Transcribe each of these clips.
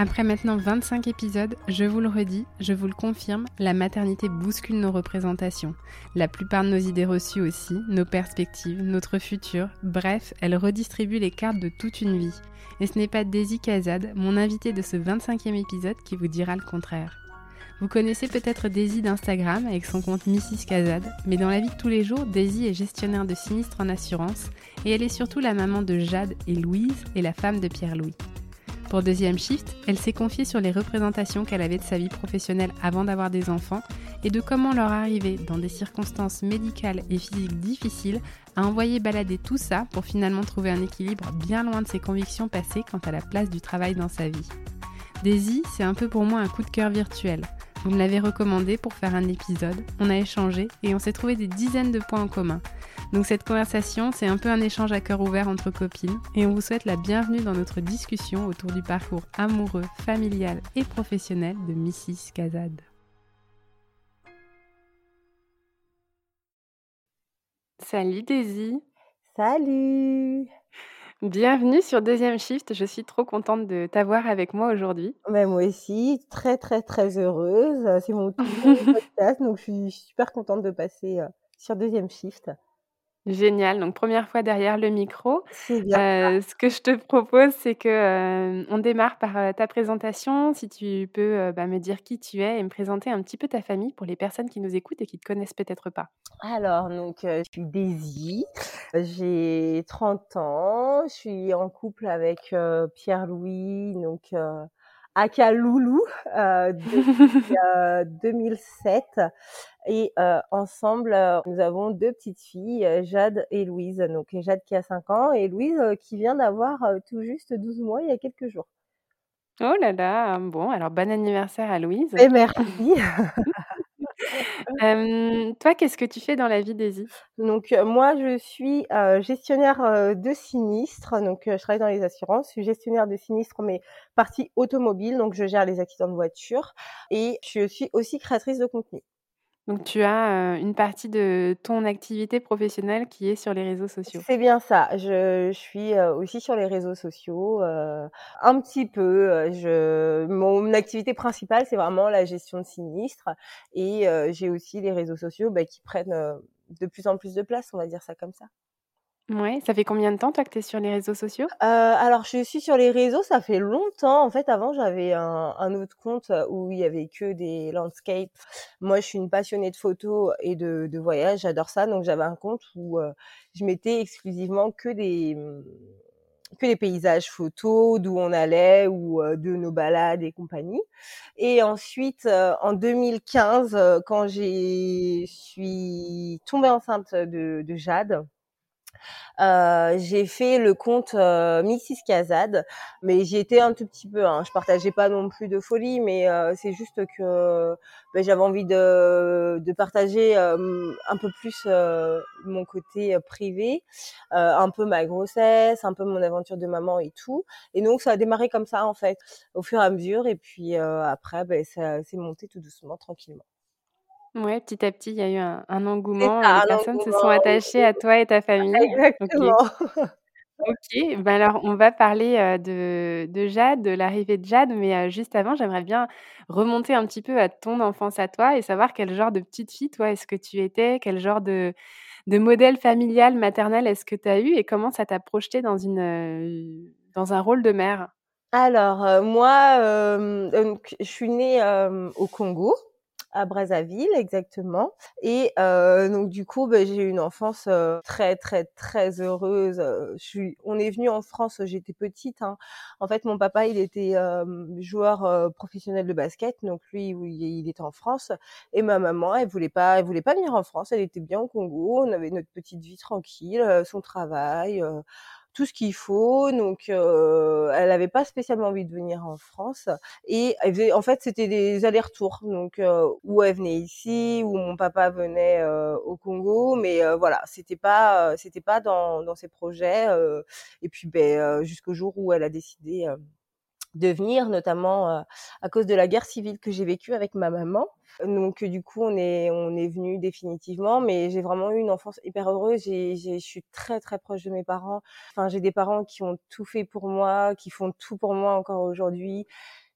Après maintenant 25 épisodes, je vous le redis, je vous le confirme, la maternité bouscule nos représentations. La plupart de nos idées reçues aussi, nos perspectives, notre futur, bref, elle redistribue les cartes de toute une vie. Et ce n'est pas Daisy Kazad, mon invité de ce 25e épisode, qui vous dira le contraire. Vous connaissez peut-être Daisy d'Instagram avec son compte Mrs. Kazad, mais dans la vie de tous les jours, Daisy est gestionnaire de sinistres en assurance et elle est surtout la maman de Jade et Louise et la femme de Pierre-Louis. Pour Deuxième Shift, elle s'est confiée sur les représentations qu'elle avait de sa vie professionnelle avant d'avoir des enfants et de comment leur arriver, dans des circonstances médicales et physiques difficiles, à envoyer balader tout ça pour finalement trouver un équilibre bien loin de ses convictions passées quant à la place du travail dans sa vie. Daisy, c'est un peu pour moi un coup de cœur virtuel. Vous me l'avez recommandé pour faire un épisode, on a échangé et on s'est trouvé des dizaines de points en commun. Donc cette conversation, c'est un peu un échange à cœur ouvert entre copines et on vous souhaite la bienvenue dans notre discussion autour du parcours amoureux, familial et professionnel de Mrs. Kazad. Salut Daisy. Salut. Bienvenue sur Deuxième Shift. Je suis trop contente de t'avoir avec moi aujourd'hui. Mais moi aussi, très très très heureuse. C'est mon tout podcast, donc je suis super contente de passer euh, sur Deuxième Shift. Génial, donc première fois derrière le micro. C'est bien ce que je te propose, c'est que, on démarre par, ta présentation. Si tu peux, bah, me dire qui tu es et me présenter un petit peu ta famille pour les personnes qui nous écoutent et qui te connaissent peut-être pas. Alors donc, je suis Daisy, j'ai 30 ans, je suis en couple avec, Pierre-Louis, donc aka Loulou, depuis, 2007 et ensemble, nous avons deux petites filles, Jade et Louise. Donc Jade qui a 5 ans et Louise qui vient d'avoir tout juste 12 mois il y a quelques jours. Oh là là! Bon, alors bon anniversaire à Louise. Et merci. toi, qu'est-ce que tu fais dans la vie, Daisy? Donc moi, je suis, gestionnaire, de sinistres, donc je travaille dans les assurances. Je suis gestionnaire de sinistres, mais partie automobile, donc je gère les accidents de voiture et je suis aussi créatrice de contenu. Donc tu as, une partie de ton activité professionnelle qui est sur les réseaux sociaux? C'est bien ça. Je suis, aussi sur les réseaux sociaux, un petit peu, je mon activité principale, c'est vraiment la gestion de sinistres et j'ai aussi les réseaux sociaux, bah, qui prennent, de plus en plus de place, on va dire ça comme ça. Ouais, ça fait combien de temps toi que tu es sur les réseaux sociaux? Heu, alors je suis sur les réseaux, ça fait longtemps. En fait, avant, j'avais un autre compte, où il y avait que des landscapes. Moi, je suis une passionnée de photos et de de voyage, j'adore ça, donc j'avais un compte où, heu, je mettais exclusivement que des, mmh, que des paysages photos, d'où on allait ou, de nos balades et compagnie et ensuite, en 2015, heu, quand j'ai suis tombée enceinte de Jade euh, j'ai fait le compte euh, Mrs Kazad, mais j'y étais un tout petit peu. Hein. Je partageais pas non plus de folie, mais euh, c'est juste que ben, j'avais envie de, de partager euh, un peu plus euh, mon côté privé, un peu ma grossesse, un peu mon aventure de maman et tout. Et donc ça a démarré comme ça en fait, au fur et à mesure. Et puis après, ben, ça s'est monté tout doucement, tranquillement. Ouais, petit à petit, il y a eu un un engouement les personnes se sont attachées à toi et ta famille. Exactement. OK, bah, alors on va parler, de de Jade, de l'arrivée de Jade, mais juste avant, j'aimerais bien remonter un petit peu à ton enfance à toi et savoir quel genre de petite fille, toi, est-ce que tu étais? Quel genre de de modèle familial, maternel est-ce que tu as eu et comment ça t'a projeté dans une, dans un rôle de mère? Alors, moi, je suis née, au Congo à Brazzaville exactement. Et euh, donc du coup bah, j'ai eu une enfance euh, très très très heureuse. Je suis on est venu en France j'étais petite hein. en fait mon papa il était euh, joueur professionnel de basket. Donc lui il était en France. Et ma maman elle voulait pas elle voulait pas venir en France. Elle était bien au Congo. On avait notre petite vie tranquille son travail tout ce qu'il faut. Donc, euh, elle n'avait pas spécialement envie de venir en France. Et elle faisait, en fait, c'était des allers-retours. Donc, euh, où elle venait ici, où mon papa venait euh, au Congo. Mais voilà, c'était pas, c'était pas dans, dans ses projets. et puis, ben, jusqu'au jour où elle a décidé de venir, notamment à cause de la guerre civile que j'ai vécue avec ma maman. Donc du coup, on est on est venu définitivement, mais j'ai vraiment eu une enfance hyper heureuse. J'ai, je suis très très proche de mes parents. Enfin, j'ai des parents qui ont tout fait pour moi, qui font tout pour moi encore aujourd'hui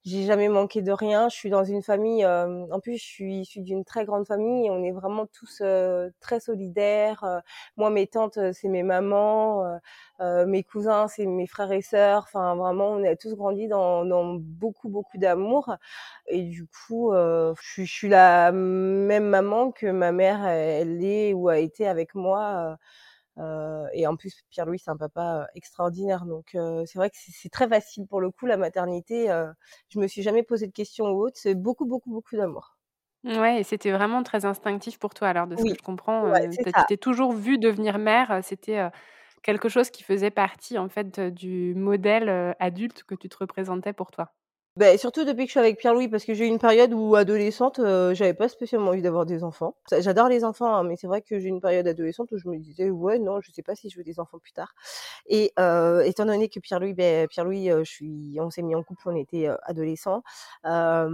j'ai jamais manqué de rien. Je suis dans une famille, euh, en plus je suis issue d'une très grande famille on est vraiment tous euh, très solidaires. Euh, moi, mes tantes, c'est mes mamans, mes cousins, c'est mes frères et sœurs. Enfin, vraiment, on a tous grandi dans, dans beaucoup, beaucoup d'amour. Et du coup, je je, suis la même maman que ma mère, elle est ou a été avec moi euh, et en plus, Pierre-Louis, c'est un papa extraordinaire. Donc, c'est vrai que c'est très facile pour le coup, la maternité. Je me suis jamais posé de questions ou autre. C'est beaucoup, beaucoup, beaucoup d'amour. Ouais, et c'était vraiment très instinctif pour toi. Alors, de ce que je comprends, tu t'es toujours vue devenir mère. C'était quelque chose qui faisait partie, en fait, du modèle adulte que tu te représentais pour toi. Beh, surtout depuis que je suis avec Pierre-Louis, parce que j'ai eu une période où adolescente, euh, j'avais pas spécialement envie d'avoir des enfants. J'adore les enfants, hein, mais c'est vrai que j'ai eu une période adolescente où je me disais ouais non, je sais pas si je veux des enfants plus tard. Et euh, étant donné que Pierre-Louis, ben Pierre-Louis, euh, je suis, on s'est mis en couple, on était euh, adolescents. Euh,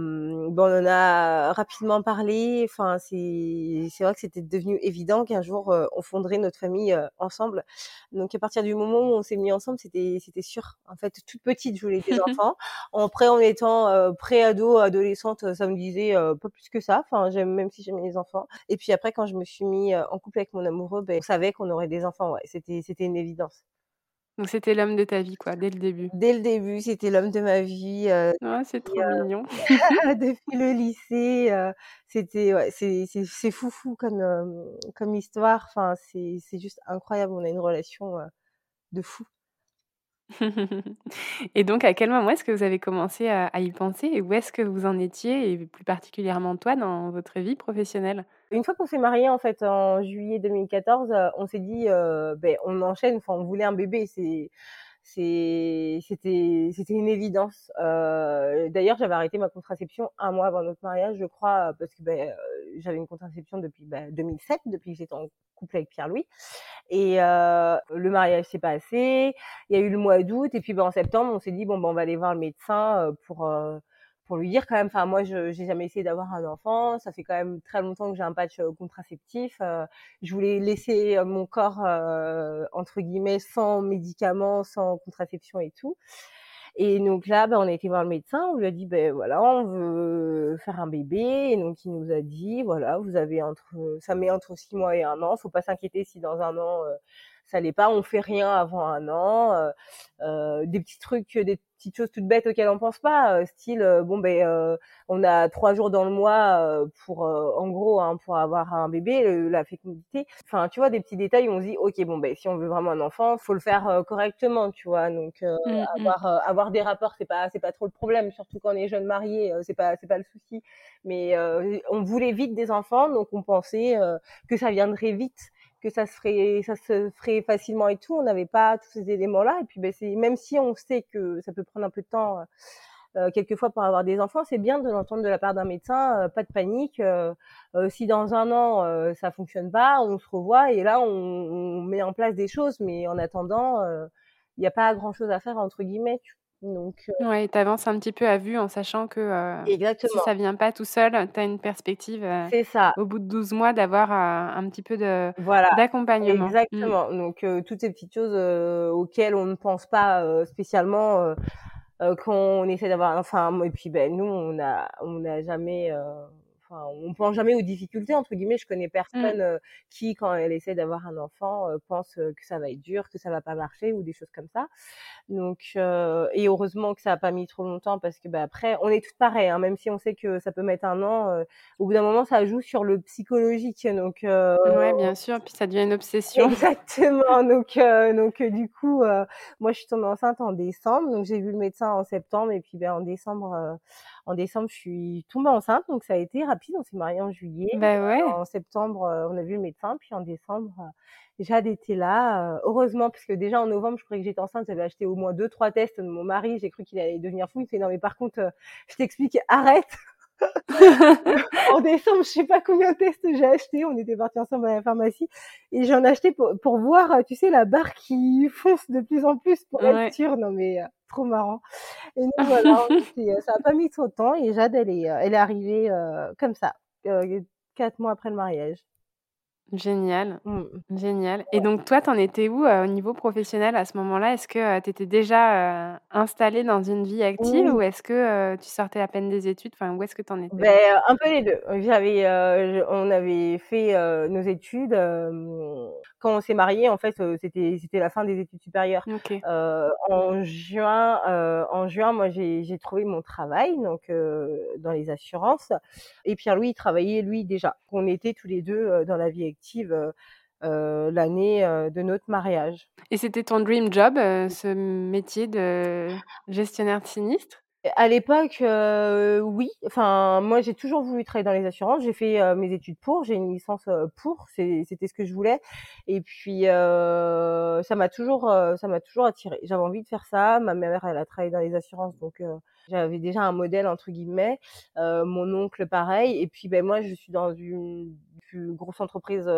bon, on en a rapidement parlé. Enfin, c'est c'est vrai que c'était devenu évident qu'un jour on fonderait notre famille ensemble. Donc à partir du moment où on s'est mis ensemble, c'était c'était sûr. En fait, toute petite, je voulais des enfants. Après, on est étant euh, pré-ado, adolescente, ça me disait euh, pas plus que ça. Enfin, j'aime même si j'aimais les enfants. Et puis après, quand je me suis mis euh, en couple avec mon amoureux, ben, on savait qu'on aurait des enfants. Ouais, c'était c'était une évidence. Donc c'était l'homme de ta vie, quoi, dès le début. Dès le début, c'était l'homme de ma vie. Euh, c'est trop mignon. depuis le lycée, euh, c'était ouais, c'est c'est c'est foufou comme comme histoire. Enfin, c'est c'est juste incroyable. On a une relation de fou. Et donc, à quel moment est-ce que vous avez commencé à, y penser et où est-ce que vous en étiez, et plus particulièrement toi, dans votre vie professionnelle? Une fois qu'on s'est mariés, en fait, en juillet 2014, euh, on s'est dit, euh, ben, on enchaîne, enfin, on voulait un bébé. C'est c'était c'était une évidence. Euh, D'ailleurs, j'avais arrêté ma contraception un mois avant notre mariage, je crois, parce que ben, j'avais une contraception depuis ben, 2007, depuis que j'étais en couple avec Pierre-Louis. Et euh, le mariage s'est passé. Il y a eu le mois d'août, et puis ben, en septembre, on s'est dit bon ben on va aller voir le médecin euh, pour euh, pour lui dire quand même, enfin moi je j'ai jamais essayé d'avoir un enfant, ça fait quand même très longtemps que j'ai un patch euh, contraceptif. Euh, je voulais laisser euh, mon corps entre guillemets sans médicaments, sans contraception et tout. Et donc là, ben, on a été voir le médecin, on lui a dit, ben voilà, on veut faire un bébé. Et donc il nous a dit, voilà, vous avez entre, ça met entre six mois et un an. Faut pas s'inquiéter si dans un an ça l'est pas. On fait rien avant un an. Euh, euh, des petits trucs, des petites choses toutes bêtes auxquelles on pense pas, euh, style euh, bon ben euh, on a trois jours dans le mois pour en gros hein, pour avoir un bébé, la fécondité. Enfin tu vois des petits détails où on se dit ok bon ben si on veut vraiment un enfant, faut le faire correctement, tu vois. Donc mmh, mmh. avoir avoir des rapports c'est pas c'est pas trop le problème, surtout quand on est jeune marié, c'est pas c'est pas le souci. Mais on voulait vite des enfants, donc on pensait que ça viendrait vite que ça se ferait, ça se ferait facilement et tout. On n'avait pas tous ces éléments-là. Et puis, ben, c'est même si on sait que ça peut prendre un peu de temps. Euh, euh quelquefois pour avoir des enfants, c'est bien de l'entendre de la part d'un médecin, euh, pas de panique. Euh, si dans un an ça fonctionne pas, on se revoit et là on, met en place des choses, mais en attendant, il n'y a pas grand chose à faire entre guillemets. Donc, euh... Ouais, tu avances un petit peu à vue en sachant que euh, si ça vient pas tout seul, tu as une perspective euh, ça. au bout de 12 mois d'avoir euh, un petit peu de voilà. d'accompagnement. Mmh. Exactement. Mmh. Donc toutes ces petites choses auxquelles on ne pense pas spécialement quand on essaie d'avoir enfin et puis ben nous on a on n'a jamais enfin, on pense jamais aux difficultés entre guillemets. Je connais Mmh. personne qui, quand elle essaie d'avoir un enfant, pense que ça va être dur, que ça va pas marcher ou des choses comme ça. Donc, et heureusement que ça a pas mis trop longtemps parce que bah, après, on est toutes pareilles, hein, même si on sait que ça peut mettre un an. au bout d'un moment, ça joue sur le psychologique, donc. Ouais, bien sûr, puis ça devient une obsession. Exactement. Donc, donc du coup, moi, je suis tombée enceinte en décembre, donc j'ai vu le médecin en septembre et puis ben en décembre en décembre, je suis tombée enceinte, donc ça a été rapide. On s'est mariés en juillet. Bah ouais. En septembre, on a vu le médecin, puis en décembre, Jade était là. heureusement, parce que déjà en novembre, je croyais que j'étais enceinte. J'avais acheté au moins deux, trois tests de mon mari. J'ai cru qu'il allait devenir fou. Il fait non, mais par contre, je t'explique, arrête. En décembre, je sais pas combien de tests j'ai acheté. On était partis ensemble à la pharmacie et j'en ai acheté pour, pour voir, tu sais, la barre qui fonce de plus en plus pour être sûre. Non mais trop marrant. Et nous voilà, ça a pas mis trop de temps et Jade, elle est, elle est arrivée comme ça, quatre mois après le mariage. Génial, mmh. génial. Et donc toi, tu en étais où au niveau professionnel à ce moment-là? Est-ce que tu étais déjà installée dans une vie active ou est-ce que tu sortais à peine des études? Enfin, où est-ce que tu en étais? Ben, Un peu les deux. J'avais, on avait fait nos études. quand on s'est mariés, en fait, c'était c'était la fin des études supérieures. en juin, en juin, moi, j'ai trouvé mon travail, donc dans les assurances. Et Pierre-Louis, il travaillait lui déjà. On était tous les deux dans la vie active l'année de notre mariage. Et c'était ton dream job, ce métier de gestionnaire de sinistre? À l'époque, oui. Enfin, moi, j'ai toujours voulu travailler dans les assurances. J'ai fait mes études pour. J'ai une licence pour. C'était ce que je voulais. Et puis, ça m'a toujours, ça m'a toujours attiré. J'avais envie de faire ça. Ma mère, elle a travaillé dans les assurances, donc j'avais déjà un modèle entre guillemets. mon oncle, pareil. Et puis, ben moi, je suis dans une grosse entreprise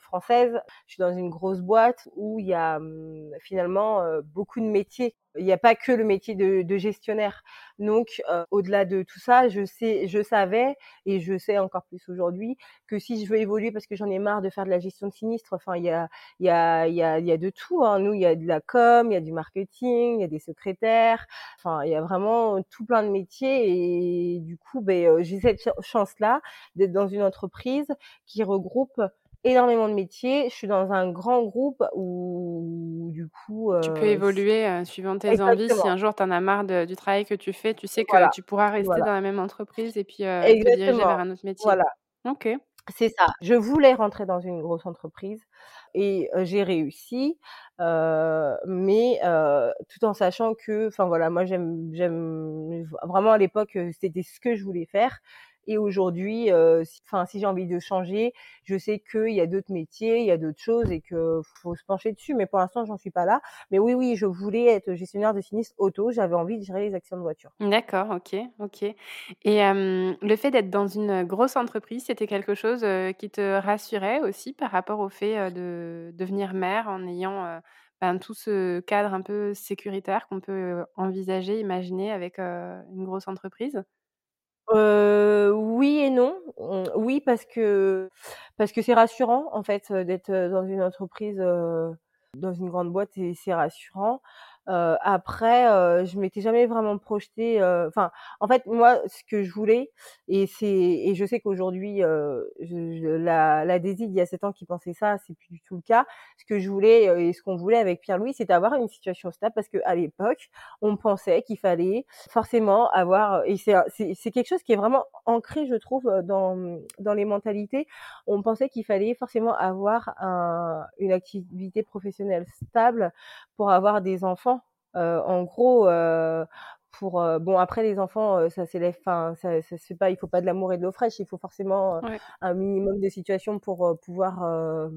française. Je suis dans une grosse boîte où il y a mmh, finalement beaucoup de métiers. Il n'y a pas que le métier de, de gestionnaire. Donc, au-delà de tout ça, je sais, je savais et je sais encore plus aujourd'hui que si je veux évoluer, parce que j'en ai marre de faire de la gestion de sinistre. Enfin, il y a, il y a, il y a, il y a de tout. Hein. Nous, il y a de la com, il y a du marketing, il y a des secrétaires. Enfin, il y a vraiment tout plein de métiers et du coup, ben, j'ai cette chance-là d'être dans une entreprise qui regroupe énormément de métiers. Je suis dans un grand groupe où, du coup... tu peux évoluer suivant tes envies. Si un jour tu en as marre du travail que tu fais, tu sais que tu pourras rester dans la même entreprise et puis te diriger vers un autre métier. Voilà. Ok. C'est ça. Je voulais rentrer dans une grosse entreprise et j'ai réussi, mais tout en sachant que, enfin voilà, moi j'aime, j'aime vraiment à l'époque c'était ce que je voulais faire. Et aujourd'hui, enfin, si, j'ai envie de changer, je sais qu'il y a d'autres métiers, il y a d'autres choses et qu'il faut se pencher dessus. Mais pour l'instant, j'en suis pas là. Mais oui, oui, je voulais être gestionnaire de sinistre auto. J'avais envie de gérer les actions de voiture. D'accord, ok, ok. Et le fait d'être dans une grosse entreprise, c'était quelque chose qui te rassurait aussi par rapport au fait de devenir mère en ayant ben, tout ce cadre un peu sécuritaire qu'on peut envisager, imaginer avec une grosse entreprise? Heu, oui et non. Oui parce que parce que c'est rassurant en fait, d'être, dans une entreprise, dans une grande boîte et c'est rassurant. Euh, après, euh, je m'étais jamais vraiment projetée. Enfin, en fait, moi, ce que je voulais, et c'est, et je sais qu'aujourd'hui, la, la Daisy, il y a sept ans qui pensait ça, c'est plus du tout le cas. Ce que je voulais et ce qu'on voulait avec Pierre-Louis, c'est avoir une situation stable parce que à l'époque, on pensait qu'il fallait forcément avoir, et c'est, c'est, quelque chose qui est vraiment ancré, je trouve, dans dans les mentalités. On pensait qu'il fallait forcément avoir un, une activité professionnelle stable pour avoir des enfants en gros, pour bon après les enfants, ça s'élève, enfin ça, ça se fait pas, il faut pas de l'amour et de l'eau fraîche, il faut forcément un minimum de situation pour pouvoir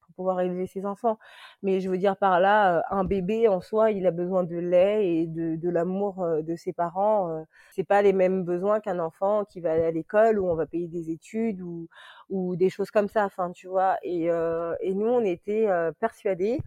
pour pouvoir élever ses enfants. Mais je veux dire par là, un bébé en soi, il a besoin de lait et de, de l'amour de ses parents. c'est pas les mêmes besoins qu'un enfant qui va aller à l'école où on va payer des études ou ou des choses comme ça. Enfin, tu vois. Et et nous, on était persuadés,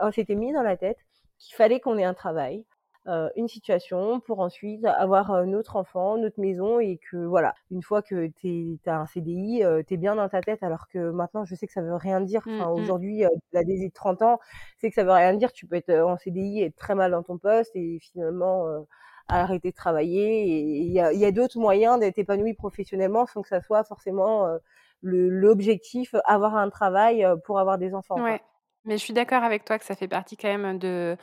on s'était mis dans la tête qu'il fallait qu'on ait un travail, euh, une situation pour ensuite avoir euh, notre enfant, notre maison et que voilà, une fois que tu as un CDI, euh, tu es bien dans ta tête alors que maintenant je sais que ça veut rien dire. Mmh, enfin, mmh. aujourd'hui, la DZ de 30 ans, c'est que ça veut rien dire. Tu peux être en CDI et être très mal dans ton poste et finalement arrêter de travailler. Et il y a, y a d'autres moyens d'être épanoui professionnellement sans que ça soit forcément l'objectif avoir un travail pour avoir des enfants. Ouais. Mais je suis d'accord avec toi que ça fait partie quand même de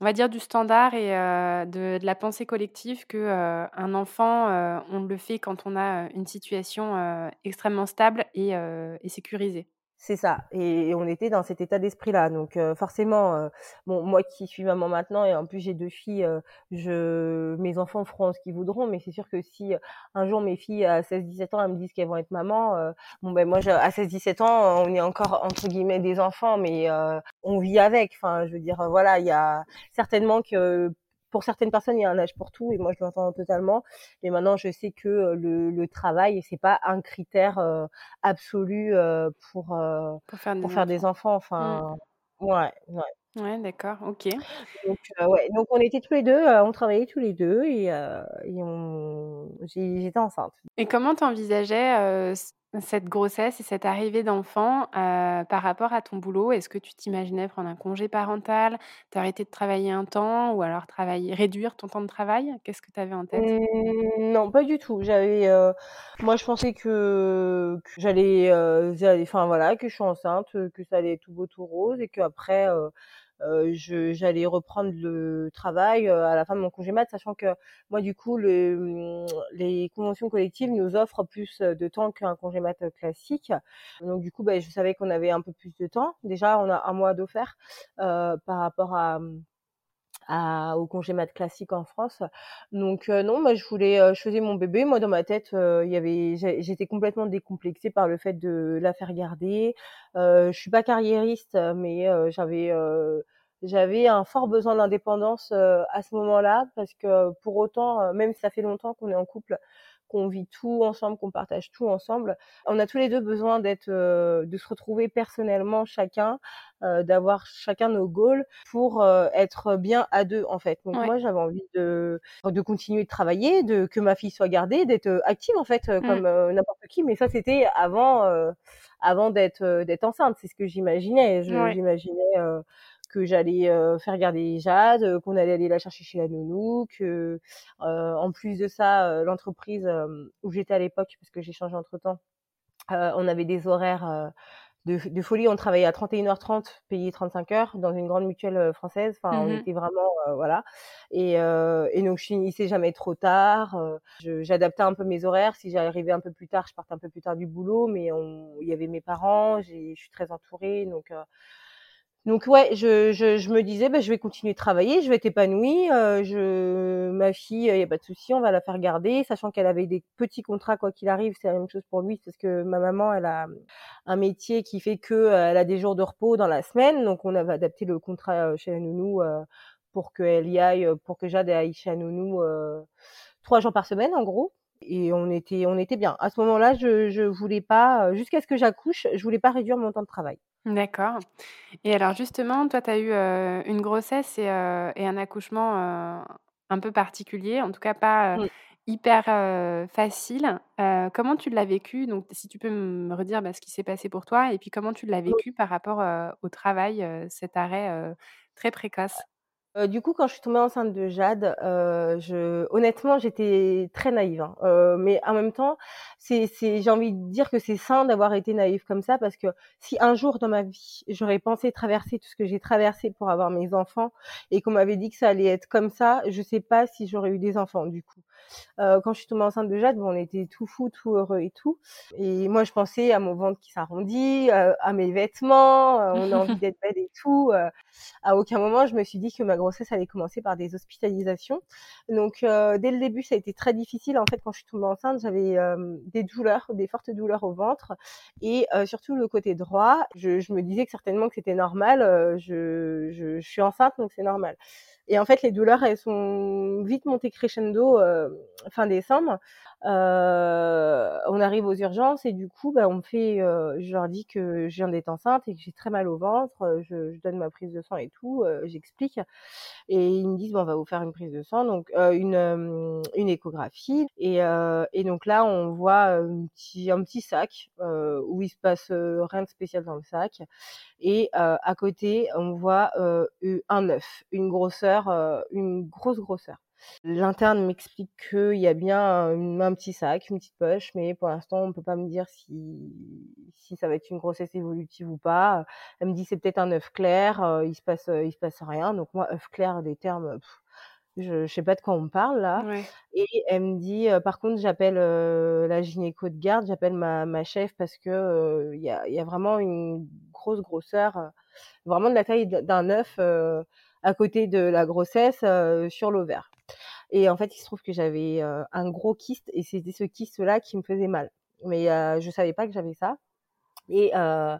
on va dire du standard et de, de, la pensée collective que un enfant, on le fait quand on a une situation extrêmement stable et sécurisée. C'est ça. Et, on était dans cet état d'esprit-là. Donc forcément, bon, moi qui suis maman maintenant et en plus j'ai deux filles, je, mes enfants feront ce qu'ils voudront. Mais c'est sûr que si un jour mes filles à 16-17 ans elles me disent qu'elles vont être maman, bon ben moi à 16-17 ans on est encore entre guillemets des enfants, mais on vit avec. Enfin, je veux dire, voilà, il y a certainement que pour certaines personnes, il y a un âge pour tout, et moi je l'entends totalement. Mais maintenant, je sais que euh, le, le travail, c'est pas un critère euh, absolu euh, pour pour faire, des, pour faire des enfants. Enfin, mmh. ouais, ouais. Ouais, d'accord, ok. Donc, ouais, donc on était tous les deux, on travaillait tous les deux et, et on... j'étais enceinte. Et comment t'envisageais cette grossesse et cette arrivée d'enfant par rapport à ton boulot Est-ce que tu t'imaginais prendre un congé parental, t'arrêter de travailler un temps ou alors travailler, réduire ton temps de travail? Qu'est-ce que tu avais en tête? Mmh, Non, pas du tout. J'avais, moi, je pensais que, que j'allais, enfin voilà, que je suis enceinte, que ça allait tout beau tout rose et qu'après j'allais reprendre le travail à la fin de mon congé mat, sachant que moi du coup le, mmh, les conventions collectives nous offrent plus de temps qu'un congé mat classique. Donc du coup, bah, je savais qu'on avait un peu plus de temps. Déjà, on a un mois d'offert par rapport à mmh, à, au congé mat classique en France. Donc non, moi je voulais, je faisais mon bébé. Moi dans ma tête, il y avait, j'étais complètement décomplexée par le fait de la faire garder. Euh, je suis pas carriériste, mais j'avais j'avais un fort besoin d'indépendance à ce moment-là parce que pour autant, même si ça fait longtemps qu'on est en couple, qu'on vit tout ensemble, qu'on partage tout ensemble. On a tous les deux besoin d'être, euh, de se retrouver personnellement chacun, euh, d'avoir chacun nos goals pour euh, être bien à deux en fait. Donc moi j'avais envie de de continuer de travailler, de que ma fille soit gardée, d'être active en fait mmh. comme n'importe qui. Mais ça c'était avant avant d'être d'être enceinte. C'est ce que j'imaginais. J'imaginais que j'allais faire garder Jade, qu'on allait aller la chercher chez la nounou, que en plus de ça, l'entreprise où j'étais à l'époque, parce que j'ai changé entre temps, on avait des horaires de, de, folie. On travaillait à 31h30, payé 35 heures dans une grande mutuelle française. Enfin, on mmh était vraiment voilà. Et, et donc je finissais jamais trop tard. J'adaptais un peu mes horaires. Si j'arrivais un peu plus tard, je partais un peu plus tard du boulot, mais il y avait mes parents. Je suis très entourée, donc donc ouais, je, je, je me disais, bah, je vais continuer de travailler, je vais être épanouie. Euh, je, ma fille, il y a pas de souci, on va la faire garder, sachant qu'elle avait des petits contrats quoi qu'il arrive. C'est la même chose pour lui, parce que ma maman, elle a un métier qui fait que euh, elle a des jours de repos dans la semaine, donc on avait adapté le contrat euh, chez la nounou pour qu'elle y aille, pour que Jade aille chez la nounou trois jours par semaine en gros et on était on était bien. À ce moment-là, je je voulais pas jusqu'à ce que j'accouche, je voulais pas réduire mon temps de travail. D'accord. Et alors justement, toi, tu as eu une grossesse et, et un accouchement un peu particulier, en tout cas pas hyper facile. comment tu l'as vécu? Donc, si tu peux me redire bah, ce qui s'est passé pour toi et puis comment tu l'as vécu par rapport au travail, cet arrêt très précoce? Du coup, quand je suis tombée enceinte de Jade, euh, je, honnêtement, j'étais très naïve. Hein. Euh, mais en même temps, c'est, j'ai envie de dire que c'est sain d'avoir été naïve comme ça parce que si un jour dans ma vie, j'aurais pensé traverser tout ce que j'ai traversé pour avoir mes enfants et qu'on m'avait dit que ça allait être comme ça, je sais pas si j'aurais eu des enfants du coup. Euh, quand je suis tombée enceinte de Jade, bon, on était tout fou, tout heureux et tout. Et moi, je pensais à mon ventre qui s'arrondit, à mes vêtements, on a envie d'être belle et tout. à aucun moment, je me suis dit que ma grossesse allait commencer par des hospitalisations. Donc euh, dès le début, ça a été très difficile. En fait, quand je suis tombée enceinte, j'avais euh, des douleurs, des fortes douleurs au ventre et euh, surtout le côté droit. Je, me disais que certainement que c'était normal. Je, suis enceinte, donc c'est normal. Et en fait, les douleurs, elles sont vite montées crescendo fin décembre. Euh, on arrive aux urgences et du coup, bah, on fait, euh, je leur dis que je viens d'être enceinte et que j'ai très mal au ventre. Euh, je, je, donne ma prise de sang et tout, euh, j'explique. Et ils me disent, bon, on va vous faire une prise de sang, donc euh, une, une échographie. Et, et, donc là, on voit un petit, un petit sac où il se passe rien de spécial dans le sac. Et à côté, on voit un œuf, une grosseur, une grosse grosseur. L'interne m'explique qu'il y a bien un, un, petit sac, une petite poche, mais pour l'instant, on ne peut pas me dire si, si ça va être une grossesse évolutive ou pas. Elle me dit c'est peut-être un œuf clair, euh, il se passe, il se passe rien. Donc moi, œuf clair, des termes, je, ne sais pas de quoi on me parle là. Ouais. Et elle me dit, par contre, j'appelle la gynéco de garde, j'appelle ma, ma chef parce que il y, a, y a vraiment une grosse grosseur, vraiment de la taille d'un œuf à côté de la grossesse sur l'ovaire. Et en fait, il se trouve que j'avais un gros kyste et c'était ce kyste-là qui me faisait mal. Mais je savais pas que j'avais ça. Et euh,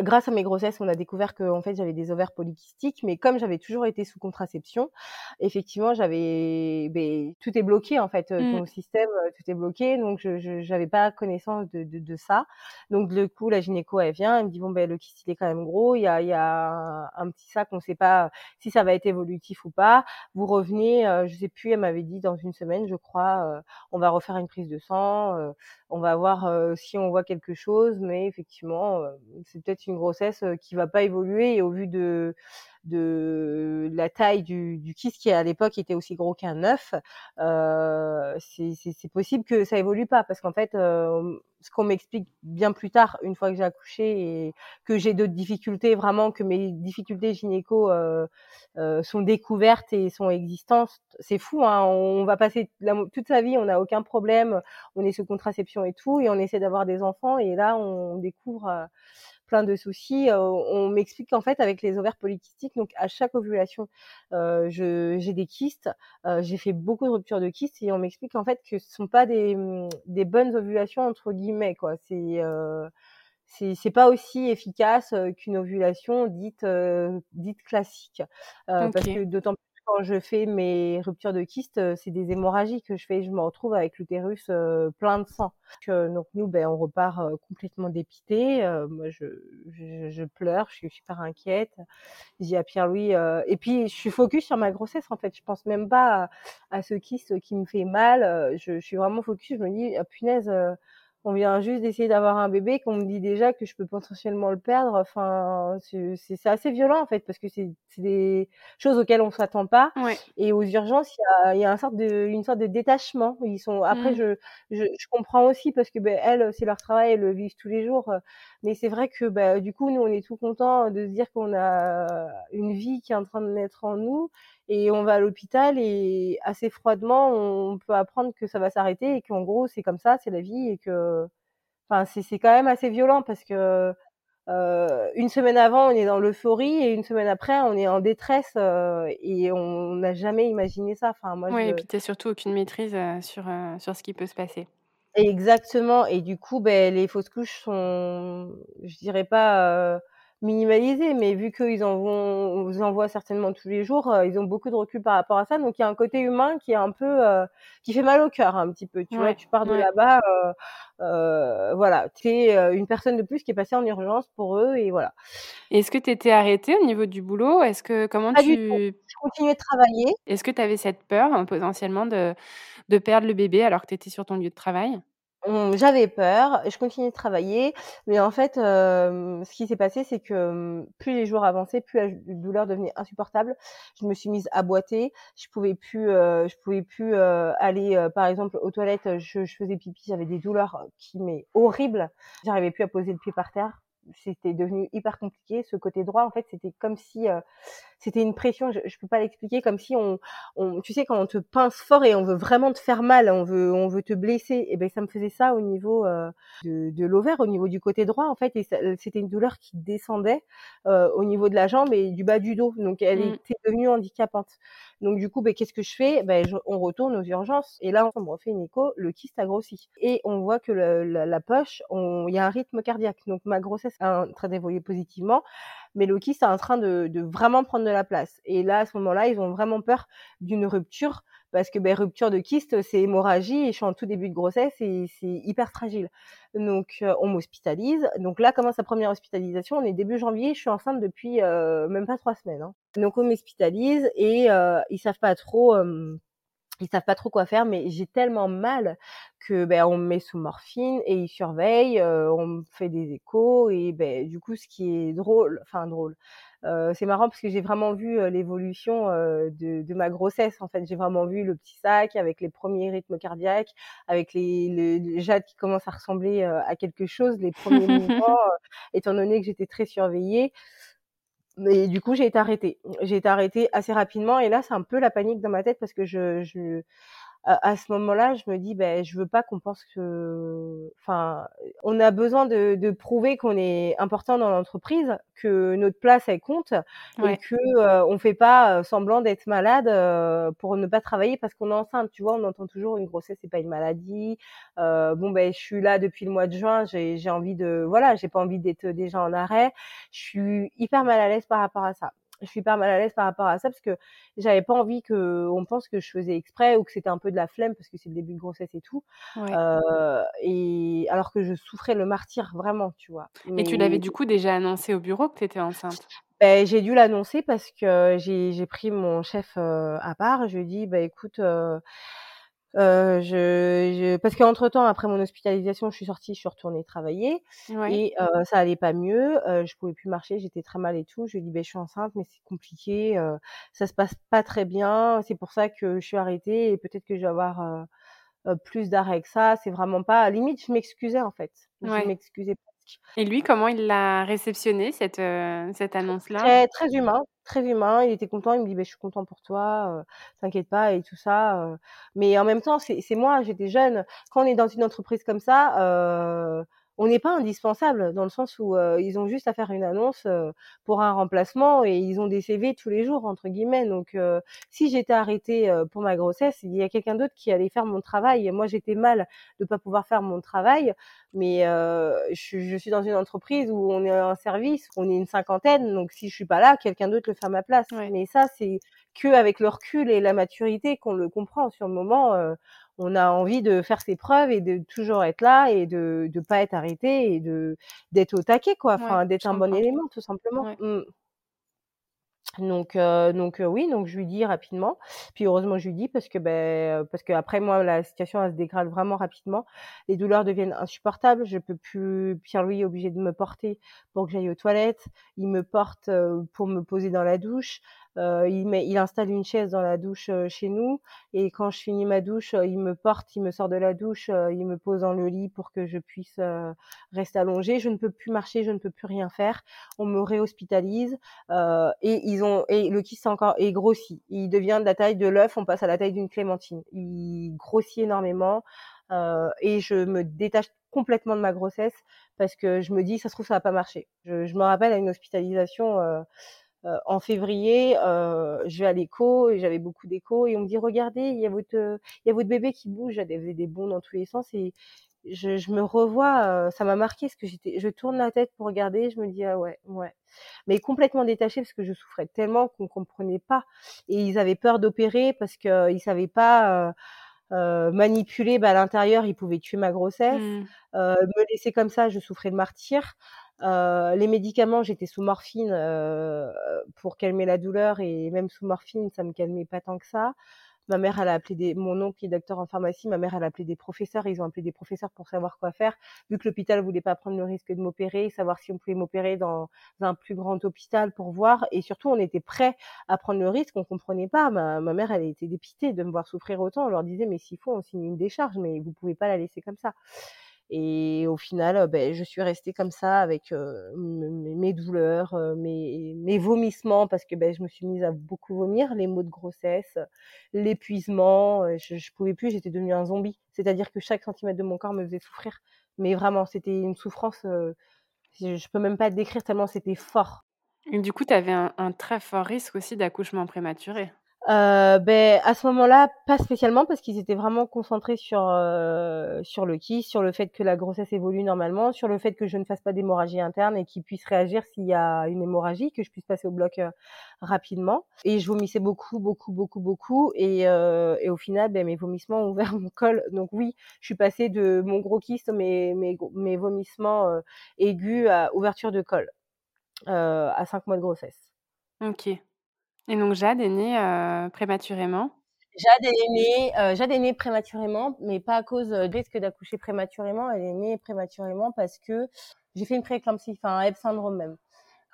grâce à mes grossesses, on a découvert que en fait j'avais des ovaires polykystiques, mais comme j'avais toujours été sous contraception, effectivement j'avais, ben, tout est bloqué en fait, mmh. ton système, tout est bloqué, donc je n'avais pas connaissance de, de, de, ça. Donc du coup la gynéco elle vient, elle me dit bon ben le kyste il est quand même gros, il y a, il y a un, petit sac, on ne sait pas si ça va être évolutif ou pas. Vous revenez, euh, je sais plus, elle m'avait dit dans une semaine, je crois, on va refaire une prise de sang, on va voir si on voit quelque chose, mais effectivement c'est peut-être une grossesse qui va pas évoluer au vu de de la taille du, du kyste qui à l'époque était aussi gros qu'un œuf, euh, c'est possible que ça évolue pas parce qu'en fait, euh, ce qu'on m'explique bien plus tard, une fois que j'ai accouché et que j'ai d'autres difficultés, vraiment que mes difficultés gynéco euh, euh, sont découvertes et sont existantes, c'est fou. Hein, on va passer toute sa vie, on n'a aucun problème, on est sous contraception et tout, et on essaie d'avoir des enfants et là on découvre euh, plein de soucis. on m'explique qu'en fait, avec les ovaires polykystiques, donc à chaque ovulation, j'ai des kystes. j'ai fait beaucoup de ruptures de kystes et on m'explique en fait que ce sont pas des, mmh, des bonnes ovulations entre guillemets quoi. C'est c'est pas aussi efficace qu'une ovulation dite dite classique parce que d'autant plus quand je fais mes ruptures de kyste, c'est des hémorragies que je fais. Je me retrouve avec l'utérus plein de sang. Donc, nous, ben, on repart complètement dépité. moi, je, pleure, je suis super inquiète. Je dis à Pierre-Louis. et puis, je suis focus sur ma grossesse, en fait. Je pense même pas à, ce kyste qui me fait mal. Je, je, suis vraiment focus. Je me dis, ah, punaise on vient juste d'essayer d'avoir un bébé qu'on me dit déjà que je peux potentiellement le perdre. Enfin, c'est assez violent en fait parce que c'est des choses auxquelles on s'attend pas. Et aux urgences, il y a, y a un sorte de, une sorte de détachement. Ils sont. Après, mmh. je, je, je, comprends aussi parce que ben, elles, c'est leur travail, elles le vivent tous les jours. Mais c'est vrai que ben, du coup, nous, on est tout contents de se dire qu'on a une vie qui est en train de naître en nous et on va à l'hôpital et assez froidement on peut apprendre que ça va s'arrêter et qu'en gros c'est comme ça c'est la vie et que enfin c'est quand même assez violent parce que euh, une semaine avant on est dans l'euphorie et une semaine après on est en détresse euh, et on n'a jamais imaginé ça. Enfin moi oui et puis t'as surtout aucune maîtrise euh, sur euh, sur ce qui peut se passer exactement et du coup ben les fausses couches sont je dirais pas euh, minimalisé, mais vu qu'ils en vont, vous en voit certainement tous les jours, euh, ils ont beaucoup de recul par rapport à ça. Donc il y a un côté humain qui est un peu, euh, qui fait mal au cœur un petit peu. Tu vois, tu pars de là-bas, euh, euh voilà, tu es une personne de plus qui est passée en urgence pour eux et voilà. Est-ce que tu étais arrêtée au niveau du boulot? Est-ce que comment Pas tu Je continuais de travailler. Est-ce que tu avais cette peur hein, potentiellement de de perdre le bébé alors que tu étais sur ton lieu de travail? J'avais peur, je continuais de travailler, mais en fait, ce qui s'est passé, c'est que, plus les jours avançaient, plus la douleur devenait insupportable. Je me suis mise à boiter, je pouvais plus, je pouvais plus aller, par exemple, aux toilettes. Je, je faisais pipi, j'avais des douleurs qui mais horribles. J'arrivais plus à poser le pied par terre c'était devenu hyper compliqué. Ce côté droit, en fait, c'était comme si euh, c'était une pression. Je, je peux pas l'expliquer, comme si on, on, tu sais, quand on te pince fort et on veut vraiment te faire mal, on veut, on veut te blesser. Et eh ben, ça me faisait ça au niveau euh, de, de l'ovaire, au niveau du côté droit, en fait. Et c'était une douleur qui descendait euh, au niveau de la jambe et du bas du dos. Donc, elle mmh. était devenue handicapante. Donc, du coup, ben, qu'est-ce que je fais? Ben, On retourne aux urgences. Et là, on me refait une écho. Le kyste a grossi. Et on voit que le, la, la, poche, il y a un rythme cardiaque. Donc, ma grossesse en train d'évoluer positivement, mais Loki c'est en train de, vraiment prendre de la place. Et là, à ce moment-là, ils ont vraiment peur d'une rupture parce que ben, rupture de kyste, c'est hémorragie et je suis en tout début de grossesse et c'est hyper fragile. Donc, euh, on m'hospitalise. Donc là, commence la première hospitalisation. On est début janvier, je suis enceinte depuis euh, même pas trois semaines. Hein. Donc, on m'hospitalise et euh, ils savent pas trop ils savent pas trop quoi faire, mais j'ai tellement mal que ben on me met sous morphine et ils surveillent, euh, on me fait des échos et ben du coup ce qui est drôle, enfin drôle, c'est marrant parce que j'ai vraiment vu l'évolution de, de, ma grossesse. En fait, j'ai vraiment vu le petit sac avec les premiers rythmes cardiaques, avec les, les, jades qui commencent à ressembler à quelque chose, les premiers mouvements, étant donné que j'étais très surveillée. Mais du coup, j'ai été arrêtée. J'ai été arrêtée assez rapidement et là, c'est un peu la panique dans ma tête parce que je, je à, ce moment-là, je me dis, ben, je veux pas qu'on pense que, enfin, on a besoin de, de prouver qu'on est important dans l'entreprise, que notre place elle compte et que euh, on fait pas euh, semblant d'être malade euh, pour ne pas travailler parce qu'on est enceinte. Tu vois, on entend toujours une grossesse c'est pas une maladie. Euh, bon ben, je suis là depuis le mois de juin, j'ai, j'ai envie de, voilà, j'ai pas envie d'être déjà en arrêt. Je suis hyper mal à l'aise par rapport à ça je suis pas mal à l'aise par rapport à ça parce que j'avais pas envie que on pense que je faisais exprès ou que c'était un peu de la flemme parce que c'est le début de grossesse et tout. Euh, et alors que je souffrais le martyr vraiment, tu vois. Et tu l'avais du coup déjà annoncé au bureau que tu étais enceinte? Ben, j'ai dû l'annoncer parce que j'ai pris mon chef euh, à part. Je lui ai dit, bah écoute, euh, euh, je, je, parce qu'entre temps, après mon hospitalisation, je suis sortie, je suis retournée travailler et euh, ça allait pas mieux. Euh, je pouvais plus marcher, j'étais très mal et tout. Je lui ai dit, ben, je suis enceinte, mais c'est compliqué, euh, ça se passe pas très bien. C'est pour ça que je suis arrêtée et peut-être que je vais avoir plus d'arrêt que ça. C'est vraiment pas. limite, je m'excusais en fait. Je m'excusais et lui, comment il l'a réceptionné, cette, cette annonce-là? Très, très humain, très humain. Il était content. Il me dit, bah, je suis content pour toi, euh, t'inquiète pas et tout ça. Euh. Mais en même temps, c'est moi, j'étais jeune. Quand on est dans une entreprise comme ça, euh, on n'est pas indispensable dans le sens où euh, ils ont juste à faire une annonce euh, pour un remplacement et ils ont des CV tous les jours entre guillemets. Donc euh, si j'étais arrêtée pour ma grossesse, il y a quelqu'un d'autre qui allait faire mon travail. Moi j'étais mal de pas pouvoir faire mon travail, mais je, je, suis dans une entreprise où on est un service, on est une cinquantaine, donc si je suis pas là, quelqu'un d'autre le fait à ma place. Mais ça c'est que avec le recul et la maturité qu'on le comprend. Sur le moment, on a envie de faire ses preuves et de toujours être là et de ne pas être arrêté et de d'être au taquet quoi. Enfin d'être un bon élément tout simplement. Mmh. Donc, euh, donc euh, oui, donc je lui dis rapidement. Puis heureusement, je lui dis parce que ben parce que après moi la situation elle se dégrade vraiment rapidement. Les douleurs deviennent insupportables. Je peux plus. Pierre-Louis est obligé de me porter pour que j'aille aux toilettes. Il me porte pour me poser dans la douche. Il, met, il installe une chaise dans la douche chez nous et quand je finis ma douche, il me porte, il me sort de la douche, il me pose dans le lit pour que je puisse rester allongée. Je ne peux plus marcher, je ne peux plus rien faire. On me réhospitalise et ils ont et le kyste encore est grossi. Il devient de la taille de l'œuf, on passe à la taille d'une clémentine. Il grossit énormément. Euh, et je me détache complètement de ma grossesse parce que je me dis ça se trouve ça va pas marcher. Je, me rappelle à une hospitalisation euh, euh, en février, je vais à l'écho et j'avais beaucoup d'échos et on me dit regardez, il y a votre il y a votre bébé qui bouge, j'avais des bons dans tous les sens et je, je me revois, euh, ça m'a marqué parce que j'étais, je tourne la tête pour regarder, je me dis ah ouais, ouais, mais complètement détachée parce que je souffrais tellement qu'on comprenait pas et ils avaient peur d'opérer parce que ils savaient pas. Euh, euh, manipuler bah, à l'intérieur, ils pouvaient tuer ma grossesse. Mmh. Euh, me laisser comme ça, je souffrais de martyr. Euh, les médicaments, j'étais sous morphine euh, pour calmer la douleur et même sous morphine, ça me calmait pas tant que ça. Ma mère, elle a appelé des, mon oncle qui est docteur en pharmacie, ma mère, elle a appelé des professeurs, ils ont appelé des professeurs pour savoir quoi faire. Vu que l'hôpital voulait pas prendre le risque de m'opérer, savoir si on pouvait m'opérer dans un plus grand hôpital pour voir. Et surtout, on était prêt à prendre le risque, on comprenait pas. Ma, ma mère, elle était dépitée de me voir souffrir autant. On leur disait, mais s'il faut, on signe une décharge, mais vous pouvez pas la laisser comme ça. Et au final, ben, je suis restée comme ça avec mes douleurs, mes, vomissements, parce que ben, je me suis mise à beaucoup vomir, les maux de grossesse, l'épuisement. Je, je pouvais plus, j'étais devenue un zombie. C'est-à-dire que chaque centimètre de mon corps me faisait souffrir. Mais vraiment, c'était une souffrance, je peux même pas décrire tellement c'était fort. Et du coup, tu avais un très fort risque aussi d'accouchement prématuré. Euh, ben à ce moment-là, pas spécialement parce qu'ils étaient vraiment concentrés sur euh, sur le qui, sur le fait que la grossesse évolue normalement, sur le fait que je ne fasse pas d'hémorragie interne et qu'ils puissent réagir s'il y a une hémorragie, que je puisse passer au bloc euh, rapidement. Et je vomissais beaucoup, beaucoup, beaucoup, beaucoup. Et, euh, et au final, ben, mes vomissements ont ouvert mon col. Donc oui, je suis passée de mon gros kyste, mes mes, mes vomissements euh, aigus à ouverture de col à cinq mois de grossesse. Ok. Et donc Jade est née euh, prématurément Jade est née, euh, Jade est née prématurément, mais pas à cause euh, du risque d'accoucher prématurément. Elle est née prématurément parce que j'ai fait une prééclampsie, enfin un HEP syndrome même.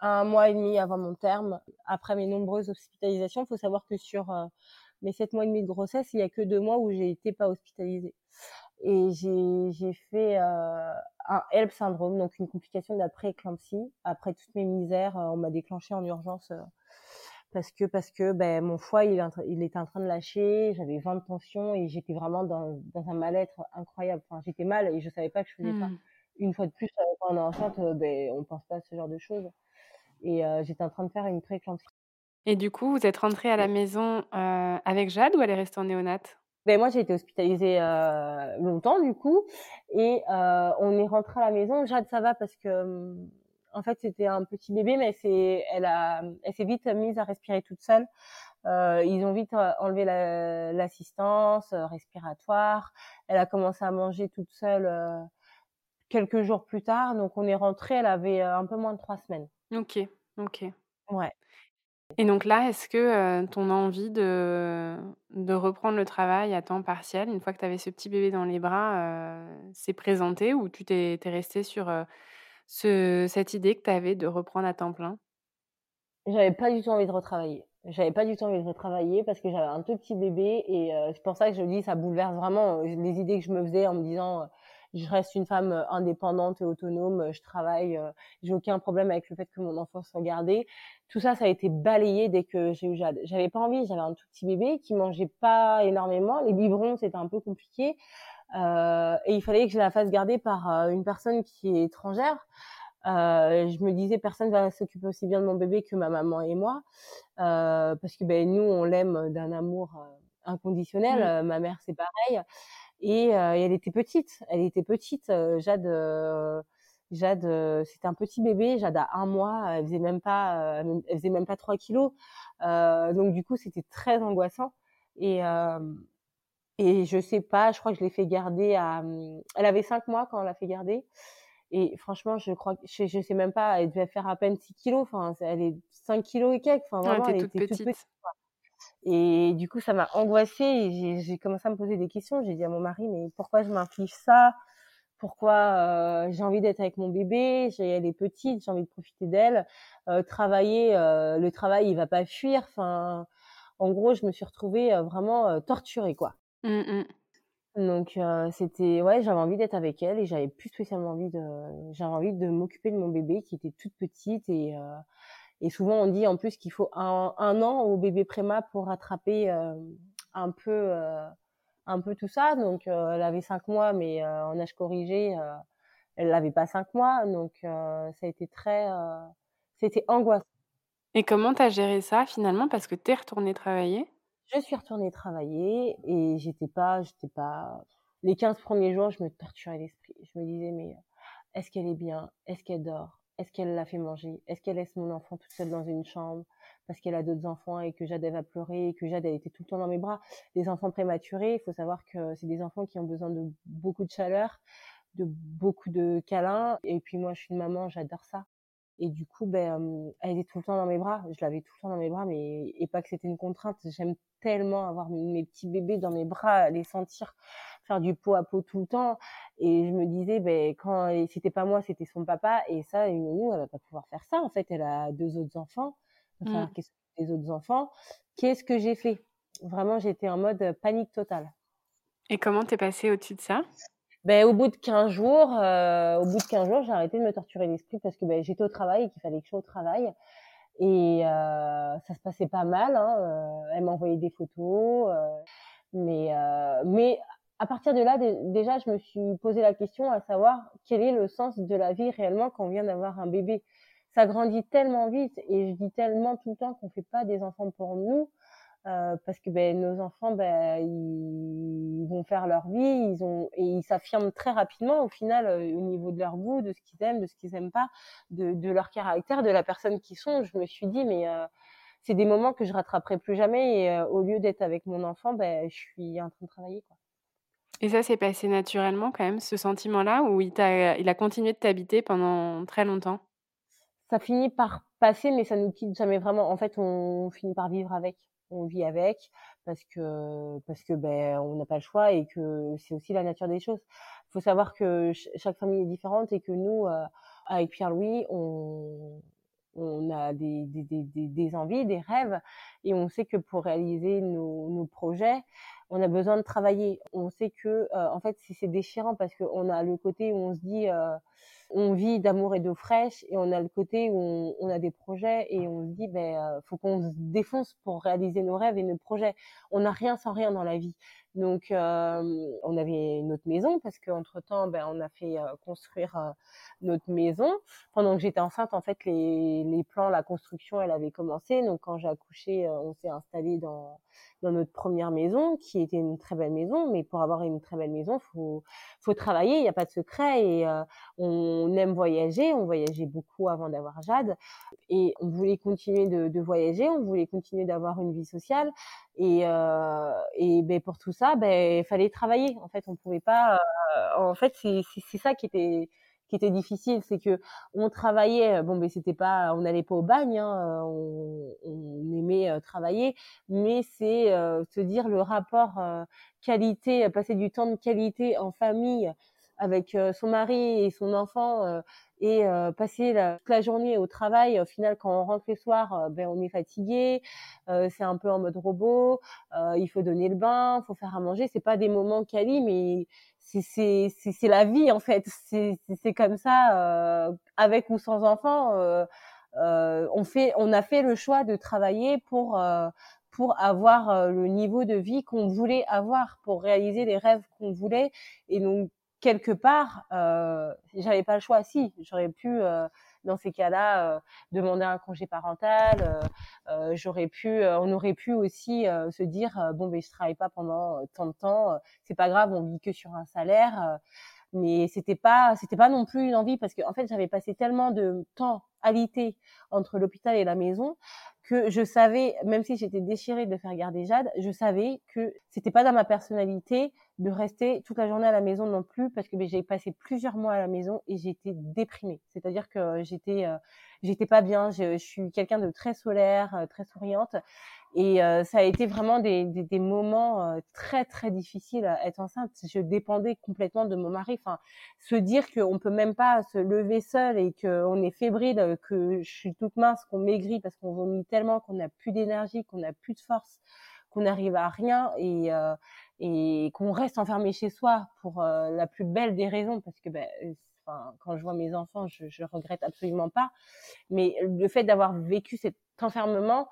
un mois et demi avant mon terme, après mes nombreuses hospitalisations. Il faut savoir que sur mes sept mois et demi de grossesse, il y a que deux mois où j'ai été pas hospitalisée. Et j'ai fait un HELP syndrome, donc une complication d'après-éclampsie. Après toutes mes misères, on m'a déclenché en urgence parce que parce que ben mon foie il, il était en train de lâcher, j'avais 20 de tension et j'étais vraiment dans, dans un mal-être incroyable. Enfin, j'étais mal et je savais pas que je faisais ça. Mmh. Une fois de plus, euh, quand on est enceinte, euh, ben on pense pas à ce genre de choses. Et euh, j'étais en train de faire une préclampsie. Et du coup, vous êtes rentrée à la maison euh, avec Jade ou elle est restée en néonat ben moi j'ai été hospitalisée euh, longtemps du coup et on est rentré à la maison. Jade ça va parce que hum, en fait, c'était un petit bébé, mais c'est, elle a, elle s'est vite mise à respirer toute seule. Euh, ils ont vite euh, enlevé l'assistance euh, respiratoire. Elle a commencé à manger toute seule quelques jours plus tard. Donc, on est rentré. Elle avait un peu moins de trois semaines. Ok, ok. Ouais. Et donc là, est-ce que ton envie de, de reprendre le travail à temps partiel, une fois que tu avais ce petit bébé dans les bras, s'est présenté ou tu t'es, es resté sur ce, cette idée que tu avais de reprendre à temps plein? J'avais pas du tout envie de retravailler. J'avais pas du tout envie de retravailler parce que j'avais un tout petit bébé et euh, c'est pour ça que je dis ça bouleverse vraiment euh, les idées que je me faisais en me disant euh, je reste une femme indépendante et autonome, je travaille, j'ai aucun problème avec le fait que mon enfant soit gardé. Tout ça, ça a été balayé dès que j'ai eu Jade. J'avais pas envie, j'avais un tout petit bébé qui mangeait pas énormément, les biberons c'était un peu compliqué. Euh, et il fallait que je la fasse garder par euh, une personne qui est étrangère. Euh, je me disais personne va s'occuper aussi bien de mon bébé que ma maman et moi, euh, parce que ben nous on l'aime d'un amour inconditionnel. Ma mère c'est pareil. Et, et, elle était petite, elle était petite. Jade, Jade, c'était un petit bébé. Jade a un mois, elle faisait même pas, elle faisait même pas trois kilos. donc du coup c'était très angoissant. Et et je sais pas, je crois que je l'ai fait garder à. Mmh, elle avait cinq mois quand on l'a fait garder. Et franchement, je crois, je, je sais même pas, elle devait faire à peine 6 kilos. Enfin, elle est 5 kilos et quelques. Enfin, vraiment, elle était toute petite. et du coup, ça m'a angoissée j'ai commencé à me poser des questions. J'ai dit à mon mari, mais pourquoi je m'inflige ça? Pourquoi euh, j'ai envie d'être avec mon bébé? Elle est petite, j'ai envie de profiter d'elle. Euh, travailler, euh, le travail, il va pas fuir. Enfin, en gros, je me suis retrouvée vraiment torturée, quoi. Mmh Donc c'était ouais, j'avais envie d'être avec elle et j'avais plus spécialement envie de j'avais envie de m'occuper de mon bébé qui était toute petite et et souvent on dit en plus qu'il faut un, un an au bébé préma pour rattraper un peu un peu tout ça. Donc elle avait cinq mois mais en âge corrigé elle n'avait pas cinq mois donc ça a été très c'était angoissant. Et comment tu as géré ça finalement? Parce que tu es retournée travailler? Je suis retournée travailler et j'étais pas, j'étais pas. Les 15 premiers jours, je me torturais l'esprit. Je me disais, mais est-ce qu'elle est bien? Est-ce qu'elle dort? Est-ce qu'elle l'a fait manger? Est-ce qu'elle laisse mon enfant toute seule dans une chambre parce qu'elle a d'autres enfants et que Jade va pleurer et que Jade elle était tout le temps dans mes bras? Les enfants prématurés, il faut savoir que c'est des enfants qui ont besoin de beaucoup de chaleur, de beaucoup de câlins. Et puis moi, je suis une maman, j'adore ça. Et du coup, ben, elle était tout le temps dans mes bras. Je l'avais tout le temps dans mes bras, mais et pas que c'était une contrainte. J'aime tellement avoir mes petits bébés dans mes bras, les sentir faire du pot à pot tout le temps. Et je me disais, ben, quand c'était pas moi, c'était son papa. Et ça, une nounou, elle va pas pouvoir faire ça. En fait, elle a deux autres enfants. Enfin, mmh. qu'est-ce que les autres enfants Qu'est-ce que j'ai fait? Vraiment, j'étais en mode panique totale. Et comment t'es passée au-dessus de ça? Ben, au bout de 15 jours, euh, au bout de 15 jours, j'ai arrêté de me torturer l'esprit parce que ben, j'étais au travail et qu'il fallait que je sois au travail. Et euh, ça se passait pas mal. Hein, euh, elle m'envoyait des photos. Euh, mais, euh, mais à partir de là, déjà, je me suis posé la question à savoir quel est le sens de la vie réellement quand on vient d'avoir un bébé. Ça grandit tellement vite et je dis tellement tout le temps qu'on fait pas des enfants pour nous. Euh, parce que ben, nos enfants, ben, ils vont faire leur vie, ils ont et ils s'affirment très rapidement au final euh, au niveau de leur goût, de ce qu'ils aiment, de ce qu'ils aiment pas, de, de, leur caractère, de la personne qu'ils sont. Je me suis dit mais euh, c'est des moments que je rattraperai plus jamais et au lieu d'être avec mon enfant, ben, je suis en train de travailler quoi. Et ça s'est passé naturellement quand même, ce sentiment-là, ou il, a, il a continué de t'habiter pendant très longtemps? Ça finit par passer, mais ça nous quitte jamais vraiment. En fait, on finit par vivre avec on vit avec parce que parce que ben on n'a pas le choix et que c'est aussi la nature des choses. Il faut savoir que chaque famille est différente et que nous euh, avec Pierre-Louis on on a des, des, des, des, envies, des rêves, et on sait que pour réaliser nos, nos projets, on a besoin de travailler. On sait que, euh, en fait, c'est déchirant parce qu'on a le côté où on se dit, euh, on vit d'amour et d'eau fraîche, et on a le côté où on, a des projets et on se dit, ben, euh, faut qu'on se défonce pour réaliser nos rêves et nos projets. On n'a rien sans rien dans la vie. Donc, euh, on avait notre maison parce qu'entre temps, ben, on a fait euh, construire euh, notre maison. Pendant que j'étais enceinte, en fait, les, les plans, la construction, elle avait commencé. Donc, quand j'ai accouché, on s'est installé dans dans notre première maison, qui était une très belle maison. Mais pour avoir une très belle maison, faut faut travailler. Il n'y a pas de secret et on aime voyager. On voyageait beaucoup avant d'avoir Jade et on voulait continuer de, de voyager. On voulait continuer d'avoir une vie sociale et et ben pour tout ça ben il fallait travailler. En fait, on pouvait pas. Euh, en fait, c'est ça qui était qui était difficile, c'est que on travaillait. Bon, mais c'était pas, on n'allait pas au bagne, hein, on, on, aimait euh, travailler, mais c'est euh, se dire le rapport qualité, passer du temps de qualité en famille avec son mari et son enfant et passer la, toute la journée au travail. Au final, quand on rentre le soir, ben on est fatigué, c'est un peu en mode robot. il faut donner le bain, il faut faire à manger. C'est pas des moments quali, mais c'est la vie en fait. C'est comme ça, avec ou sans enfant. on fait, on a fait le choix de travailler pour pour avoir le niveau de vie qu'on voulait avoir, pour réaliser les rêves qu'on voulait. Et donc quelque part, euh, j'avais pas le choix. Si, j'aurais pu, euh, dans ces cas-là, euh, demander un congé parental. Euh, j'aurais pu, on aurait pu aussi se dire bon, ben je travaille pas pendant tant de temps. c'est pas grave, on vit que sur un salaire. Mais c'était pas, c'était pas non plus une envie parce que en fait, j'avais passé tellement de temps alité entre l'hôpital et la maison que je savais, même si j'étais déchirée de faire garder Jade, je savais que c'était pas dans ma personnalité de rester toute la journée à la maison non plus parce que ben, j'ai passé plusieurs mois à la maison et j'étais déprimée. C'est-à-dire que j'étais, euh, j'étais pas bien. Je, je suis quelqu'un de très solaire, euh, très souriante et euh, ça a été vraiment des, des, des moments euh, très très difficiles à être enceinte. Je dépendais complètement de mon mari. Enfin, se dire qu'on peut même pas se lever seul et qu'on est fébrile, que je suis toute mince, qu'on maigrit parce qu'on vomit tellement, qu'on n'a plus d'énergie, qu'on n'a plus de force, qu'on n'arrive à rien et euh, et qu'on reste enfermé chez soi pour la plus belle des raisons parce que ben, Enfin, quand je vois mes enfants, je, je regrette absolument pas. Mais le fait d'avoir vécu cet enfermement,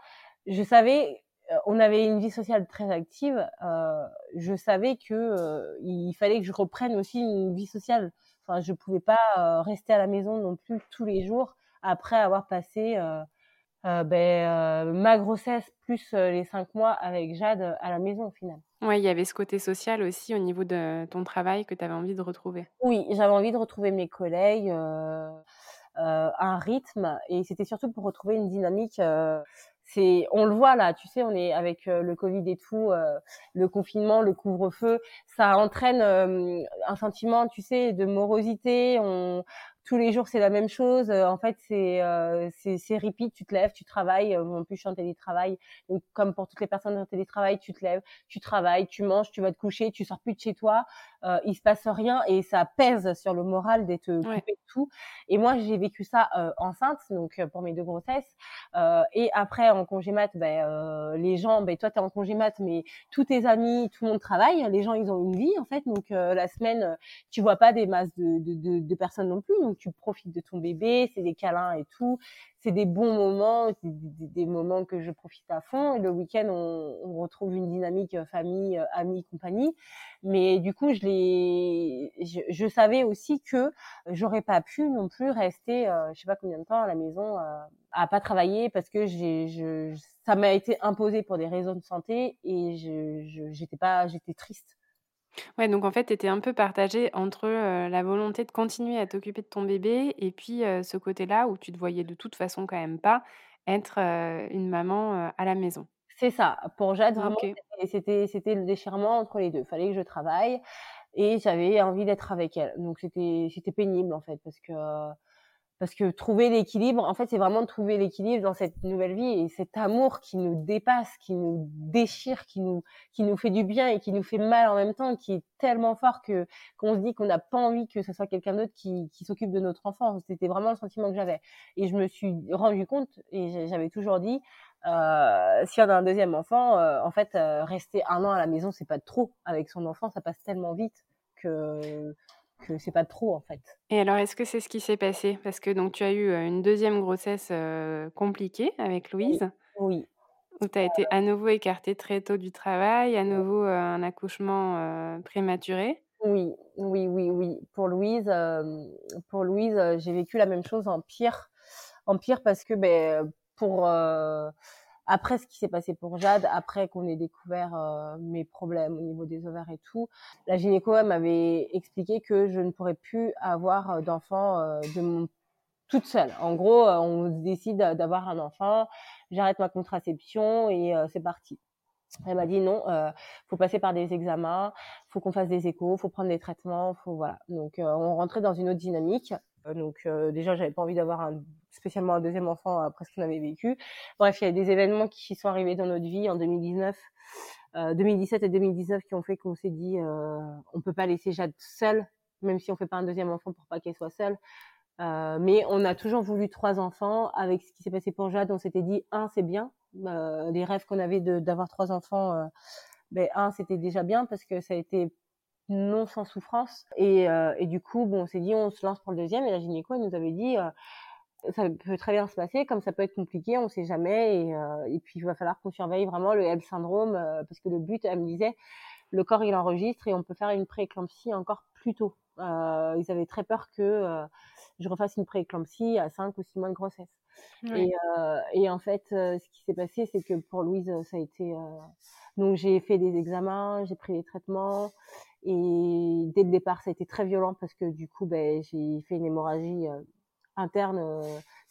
je savais, euh, on avait une vie sociale très active. Euh, je savais que euh, il fallait que je reprenne aussi une vie sociale. Enfin, je pouvais pas euh, rester à la maison non plus tous les jours après avoir passé ben, ma grossesse plus les cinq mois avec Jade à la maison au final. Oui, il y avait ce côté social aussi au niveau de ton travail que tu avais envie de retrouver. Oui, j'avais envie de retrouver mes collègues, euh, un rythme, et c'était surtout pour retrouver une dynamique. Euh, c'est on le voit là tu sais on est avec euh, le covid et tout euh, le confinement le couvre-feu ça entraîne euh, un sentiment tu sais de morosité on tous les jours c'est la même chose. Euh, en fait, c'est euh, c'est repeat. Tu te lèves, tu travailles. Euh, en plus, je suis en télétravail. Donc, comme pour toutes les personnes en télétravail, tu te lèves, tu travailles, tu manges, tu vas te coucher, tu sors plus de chez toi. Euh, il se passe rien et ça pèse sur le moral d'être coupé de tout. Et moi, j'ai vécu ça euh, enceinte, donc pour mes deux grossesses. et après, en congé mat, ben, les gens, ben, toi, tu es en congé mat, mais tous tes amis, tout le monde travaille. Les gens, ils ont une vie, en fait. Donc, la semaine, tu vois pas des masses de, de, de, de personnes non plus. Donc, tu profites de ton bébé, c'est des câlins et tout. C'est des bons moments, des, moments que je profite à fond. Le week-end, on, retrouve une dynamique euh, famille, euh, amis, compagnie. Mais du coup, je, les, je, je savais aussi que j'aurais pas pu non plus rester, euh, je sais pas combien de temps à la maison euh, à pas travailler parce que j'ai, je, ça m'a été imposé pour des raisons de santé et je, j'étais pas, j'étais triste Ouais, donc en fait, tu étais un peu partagée entre euh, la volonté de continuer à t'occuper de ton bébé et puis euh, ce côté-là où tu te voyais de toute façon quand même pas être euh, une maman à la maison. C'est ça. Pour Jade, vraiment, okay. c'était, c'était le déchirement entre les deux. Fallait que je travaille et j'avais envie d'être avec elle. Donc c'était, c'était pénible en fait parce que parce que trouver l'équilibre, en fait, c'est vraiment de trouver l'équilibre dans cette nouvelle vie et cet amour qui nous dépasse, qui nous déchire, qui nous qui nous fait du bien et qui nous fait mal en même temps, qui est tellement fort que qu'on se dit qu'on n'a pas envie que ce soit quelqu'un d'autre qui, qui s'occupe de notre enfant. C'était vraiment le sentiment que j'avais et je me suis rendu compte et j'avais toujours dit euh, si on a un deuxième enfant, euh, en fait, euh, rester un an à la maison, c'est pas trop. Avec son enfant, ça passe tellement vite que que c'est pas trop en fait. Et alors, est-ce que c'est ce qui s'est passé? Parce que donc tu as eu une deuxième grossesse compliquée avec Louise. Oui. Où tu as été à nouveau écartée très tôt du travail, à nouveau un accouchement prématuré. Oui, oui, oui, oui. Pour Louise, pour Louise, j'ai vécu la même chose en pire, en pire parce que ben pour après ce qui s'est passé pour Jade, après qu'on ait découvert euh, mes problèmes au niveau des ovaires et tout, la gynéco m'avait expliqué que je ne pourrais plus avoir euh, d'enfant euh, de mon toute seule. En gros, on décide d'avoir un enfant, j'arrête ma contraception et c'est parti. Elle m'a dit non, euh, faut passer par des examens, faut qu'on fasse des échos, faut prendre des traitements, faut voilà. Donc on rentrait dans une autre dynamique. Donc déjà j'avais pas envie d'avoir spécialement un deuxième enfant après ce qu'on avait vécu. Bref, il y a des événements qui sont arrivés dans notre vie en 2019, euh, 2017 et 2019 qui ont fait qu'on s'est dit euh, on peut pas laisser Jade seule, même si on fait pas un deuxième enfant pour pas qu'elle soit seule. Euh, mais on a toujours voulu trois enfants. Avec ce qui s'est passé pour Jade, on s'était dit un c'est bien. Euh, les rêves qu'on avait d'avoir trois enfants, euh, ben un c'était déjà bien parce que ça a été non sans souffrance. Et, euh, du coup, on s'est dit on se lance pour le deuxième. Et la gynéco elle nous avait dit ça peut très bien se passer, comme ça peut être compliqué, on sait jamais. Et, euh, et puis il va falloir qu'on surveille vraiment le L syndrome, euh, parce que le but, elle me disait, le corps il enregistre et on peut faire une prééclampsie encore plus tôt. Euh, ils avaient très peur que euh, je refasse une prééclampsie à 5 ou 6 mois de grossesse. Et, euh, et, en fait, ce qui s'est passé, c'est que pour Louise, ça a été... donc j'ai fait des examens, j'ai pris les traitements. Et dès le départ, ça a été très violent parce que du coup, ben, j'ai fait une hémorragie interne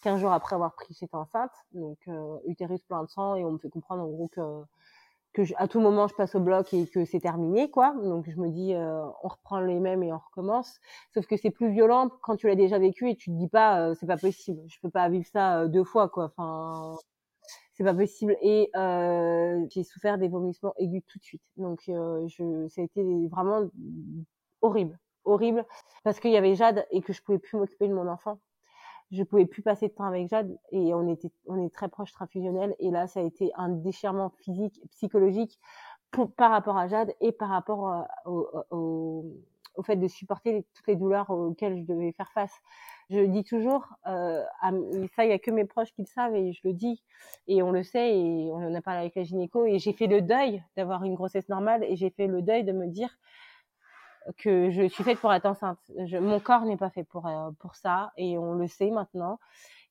15 euh, jours après avoir pris j'étais enceinte donc euh, utérus plein de sang et on me fait comprendre en gros que que à tout moment je passe au bloc et que c'est terminé quoi. Donc je me dis euh, on reprend les mêmes et on recommence. Sauf que c'est plus violent quand tu l'as déjà vécu et tu te dis pas c'est pas possible. Je peux pas vivre ça deux fois quoi. Enfin c'est pas possible. Et j'ai souffert des vomissements aigus tout de suite. Donc je ça a été vraiment horrible. Horrible. Parce qu'il y avait Jade et que je pouvais plus m'occuper de mon enfant je pouvais plus passer de temps avec Jade et on était on est très proche transfusionnel et là ça a été un déchirement physique psychologique pour, par rapport à Jade et par rapport euh, au, au, au, fait de supporter toutes les douleurs auxquelles je devais faire face. Je dis toujours euh, ça il y a que mes proches qui le savent et je le dis et on le sait et on en a parlé avec la gynéco et j'ai fait le deuil d'avoir une grossesse normale et j'ai fait le deuil de me dire que je suis faite pour être enceinte. Mon corps n'est pas fait pour euh, pour ça et on le sait maintenant.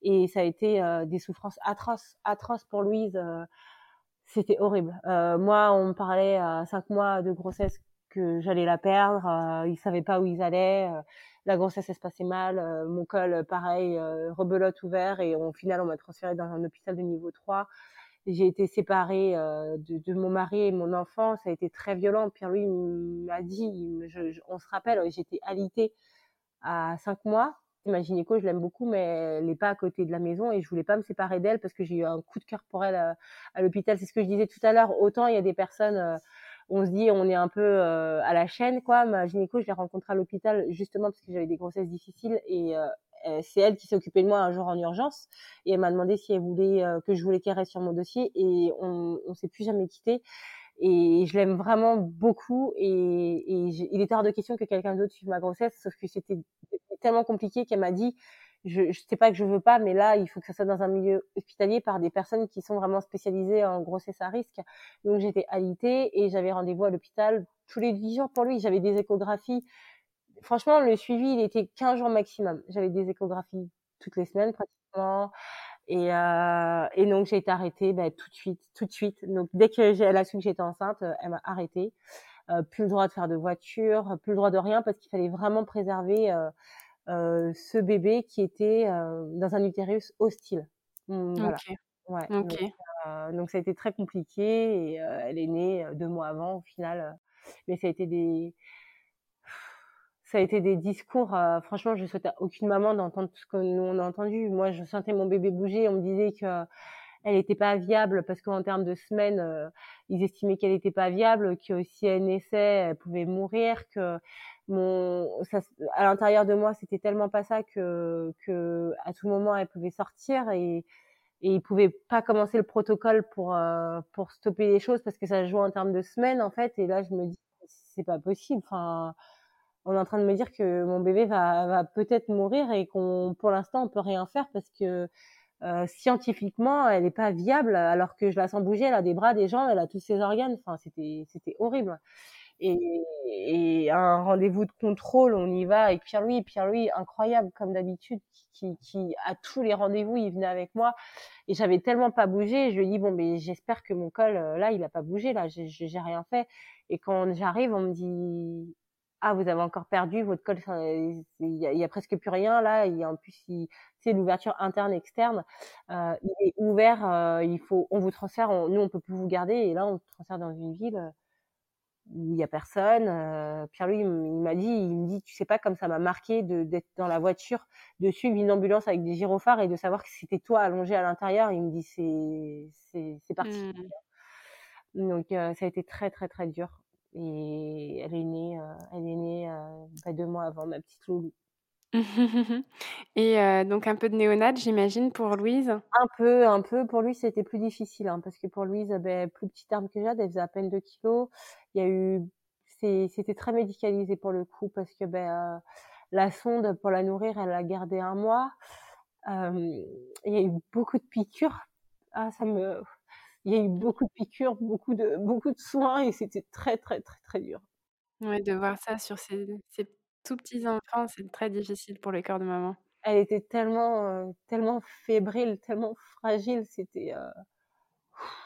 Et ça a été euh, des souffrances atroces, atroces pour Louise. Euh, c'était horrible. moi, on me parlait à cinq mois de grossesse que j'allais la perdre. ils savaient pas où ils allaient. la grossesse, se passait mal. mon col, pareil, rebelote ouvert. Et au final, on m'a transférée dans un hôpital de niveau 3 j'ai été séparée euh, de, de, mon mari et mon enfant. Ça a été très violent. Pierre lui m'a dit, on se rappelle, j'étais alitée à cinq mois. Ma gynéco, je l'aime beaucoup, mais elle n'est pas à côté de la maison et je voulais pas me séparer d'elle parce que j'ai eu un coup de cœur pour elle à, à l'hôpital. C'est ce que je disais tout à l'heure. Autant il y a des personnes, euh, on se dit, on est un peu euh, à la chaîne, quoi. Ma gynéco, je l'ai rencontrée à l'hôpital justement parce que j'avais des grossesses difficiles et euh, c'est elle qui s'est occupée de moi un jour en urgence et elle m'a demandé si elle voulait euh, que je voulais qu'elle reste sur mon dossier et on, on s'est plus jamais quitté et je l'aime vraiment beaucoup et, il était hors de question que quelqu'un d'autre suive ma grossesse sauf que c'était tellement compliqué qu'elle m'a dit je, je sais pas que je veux pas mais là il faut que ça soit dans un milieu hospitalier par des personnes qui sont vraiment spécialisées en grossesse à risque. Donc j'étais alitée et j'avais rendez-vous à l'hôpital tous les dix jours pour lui. J'avais des échographies franchement, le suivi, il était 15 jours maximum. J'avais des échographies toutes les semaines pratiquement. Et, euh, et donc j'ai été arrêtée bah, tout de suite, tout de suite. Donc dès que j'ai, elle a su que j'étais enceinte, euh, elle m'a arrêtée. Euh, plus le droit de faire de voiture, plus le droit de rien parce qu'il fallait vraiment préserver euh, ce bébé qui était dans un utérus hostile. Mmh, voilà. Ouais. Donc, donc, ça a été très compliqué et elle est née deux mois avant au final. mais ça a été des ça a été des discours. franchement, je souhaitais aucune maman d'entendre tout ce que nous on a entendu. Moi, je sentais mon bébé bouger. On me disait que elle n'était pas viable parce qu'en termes de semaines, ils estimaient qu'elle n'était pas viable, que si elle naissait, elle pouvait mourir, que mon, ça, à l'intérieur de moi, c'était tellement pas ça que, que à tout moment, elle pouvait sortir et, et ils pouvaient pas commencer le protocole pour euh, pour stopper les choses parce que ça joue en termes de semaines en fait et là je me dis c'est pas possible enfin on est en train de me dire que mon bébé va va peut-être mourir et qu'on pour l'instant on peut rien faire parce que euh, scientifiquement elle est pas viable alors que je la sens bouger elle a des bras des jambes elle a tous ses organes enfin c'était c'était horrible et, et un rendez-vous de contrôle, on y va avec Pierre-Louis. Pierre-Louis, incroyable comme d'habitude, qui, qui, à tous les rendez-vous, il venait avec moi. Et j'avais tellement pas bougé, je lui dis bon, mais j'espère que mon col, euh, là, il a pas bougé, là, j'ai rien fait. Et quand j'arrive, on me dit ah, vous avez encore perdu votre col, il y, a, y a presque plus rien là. Il y a en plus, c'est l'ouverture interne externe. Euh, il est ouvert. Euh, il faut, on vous transfère. nous, on peut plus vous garder. Et là, on transfère dans une ville où il y a personne. Euh, Pierre-Louis, il m'a dit, il me dit, tu sais pas comme ça m'a marqué de d'être dans la voiture, de suivre une ambulance avec des gyrophares et de savoir que c'était toi allongé à l'intérieur. Il me dit, c'est c'est c'est parti. Mmh. Donc euh, ça a été très très très dur. Et elle est née, euh, elle est née euh, deux mois avant ma petite Loulou. Et euh, donc un peu de néonat, j'imagine, pour Louise? Un peu, un peu. Pour lui, c'était plus difficile, hein, parce que pour Louise, ben, plus petite arme que Jade, elle faisait à peine 2 kilos. Il y a eu, c'était très médicalisé pour le coup, parce que ben, euh, la sonde pour la nourrir, elle l'a gardée un mois. il y a eu beaucoup de piqûres. Ah, ça me, il y a eu beaucoup de piqûres, beaucoup de, beaucoup de soins, et c'était très, très, très, très dur. Ouais, de voir ça sur ces, ces tout petits enfants, c'est très difficile pour le corps de maman. Elle était tellement, euh, tellement fébrile, tellement fragile, c'était. Euh...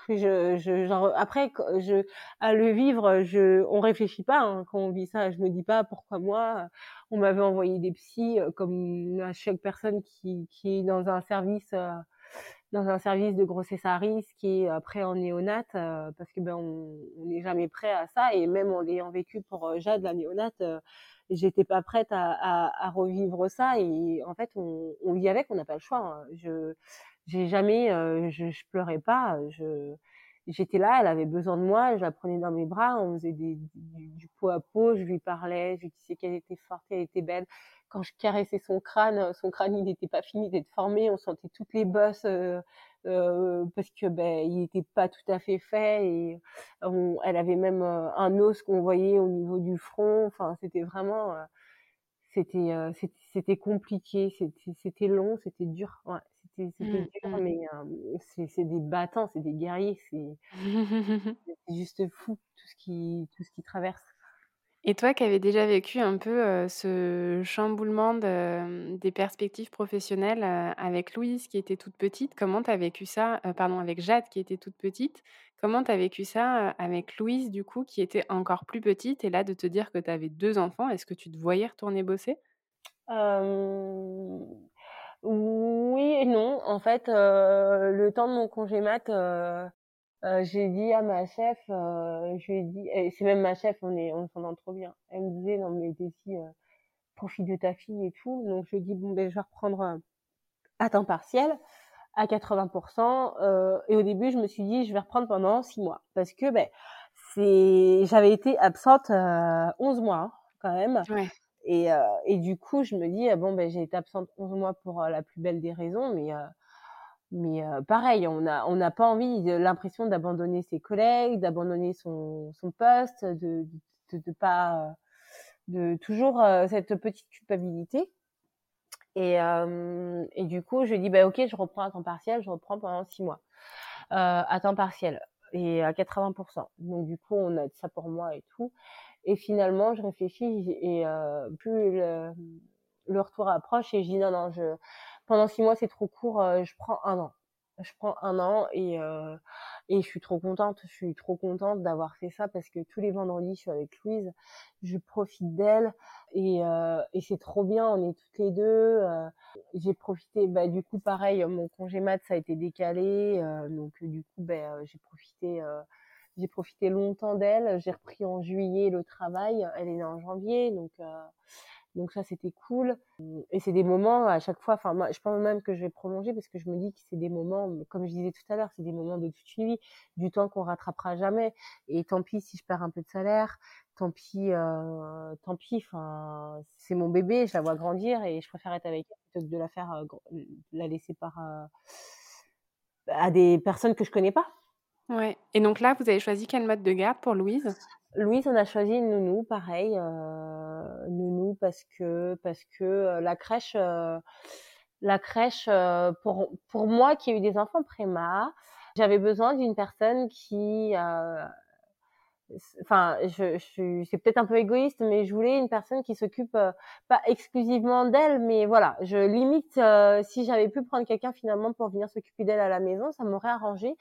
Je, je, genre, après, je, à le vivre, je, on réfléchit pas hein, quand on vit ça. Je me dis pas pourquoi moi. On m'avait envoyé des psys, comme à chaque personne qui, qui est dans un service, dans un service de grossesse à risque, après en néonate, parce que ben on n'est jamais prêt à ça. Et même en l'ayant vécu pour Jade, la néonate, j'étais pas prête à, à, à, revivre ça et en fait on, on vit avec on n'a pas le choix hein. je j'ai jamais euh, je, je, pleurais pas je j'étais là elle avait besoin de moi je la prenais dans mes bras on faisait des, du, du pot à pot je lui parlais je lui disais qu'elle était forte qu'elle était belle. Quand je caressais son crâne son crâne il n'était pas fini d'être formé on sentait toutes les bosses euh, euh, parce que ben il était pas tout à fait fait et on, elle avait même euh, un os qu'on voyait au niveau du front. Enfin c'était vraiment euh, c'était c'était compliqué c'était c'était long c'était dur ouais c'était mmh, dur mmh. mais c'est c'est des battants c'est des guerriers c'est juste fou tout ce qui tout ce qui traverse et toi qui avais déjà vécu un peu ce chamboulement de, des perspectives professionnelles avec Louise qui était toute petite, comment tu as vécu ça Pardon, avec Jade qui était toute petite. Comment tu as vécu ça avec Louise du coup qui était encore plus petite et là de te dire que tu avais deux enfants, est-ce que tu te voyais retourner bosser? Oui et non. En fait, euh, le temps de mon congé mat, euh, euh, j'ai dit à ma chef, je lui ai dit, c'est même ma chef, on est, on s'entend trop bien. Elle me disait, non mais euh, profite de ta fille et tout. Donc je lui ai dit, bon ben je vais reprendre à temps partiel à 80%. Euh, et au début, je me suis dit, je vais reprendre pendant six mois parce que ben c'est, j'avais été absente 11 mois hein, quand même. Et, et du coup, je me dis, bon ben j'ai été absente 11 mois pour la plus belle des raisons, mais mais euh, pareil, on n'a on n'a pas envie, l'impression d'abandonner ses collègues, d'abandonner son, son poste, de, de, de pas, de toujours euh, cette petite culpabilité. Et, euh, et du coup, je dis bah ok, je reprends à temps partiel, je reprends pendant six mois à temps partiel et à 80%. Donc du coup, on a ça pour moi et tout. Et finalement, je réfléchis et plus le, le retour approche et je dis non non, je pendant six mois c'est trop court, euh, je prends un an. Je prends un an et euh, et je suis trop contente. Je suis trop contente d'avoir fait ça parce que tous les vendredis je suis avec Louise, je profite d'elle et euh, et c'est trop bien. On est toutes les deux. Euh, j'ai profité. Bah du coup pareil, mon congé mat ça a été décalé, donc du coup ben j'ai profité j'ai profité longtemps d'elle. J'ai repris en juillet le travail. Elle est née en janvier, donc donc ça, c'était cool. Et c'est des moments à chaque fois. Enfin, je pense même que je vais prolonger parce que je me dis que c'est des moments, comme je disais tout à l'heure, c'est des moments de toute une vie, du temps qu'on rattrapera jamais. Et tant pis si je perds un peu de salaire. Tant pis, euh, tant pis. Enfin, c'est mon bébé, je la vois grandir et je préfère être avec elle plutôt que de la faire, euh, la laisser par euh, à des personnes que je connais pas. Et donc là, vous avez choisi quel mode de garde pour Louise? Louise, on a choisi une nounou, pareil, euh, nounou parce que parce que euh, la crèche, euh, la crèche euh, pour pour moi qui ai eu des enfants préma, j'avais besoin d'une personne qui, enfin, je, je c'est peut-être un peu égoïste, mais je voulais une personne qui s'occupe pas exclusivement d'elle, mais voilà, je limite si j'avais pu prendre quelqu'un finalement pour venir s'occuper d'elle à la maison, ça m'aurait arrangé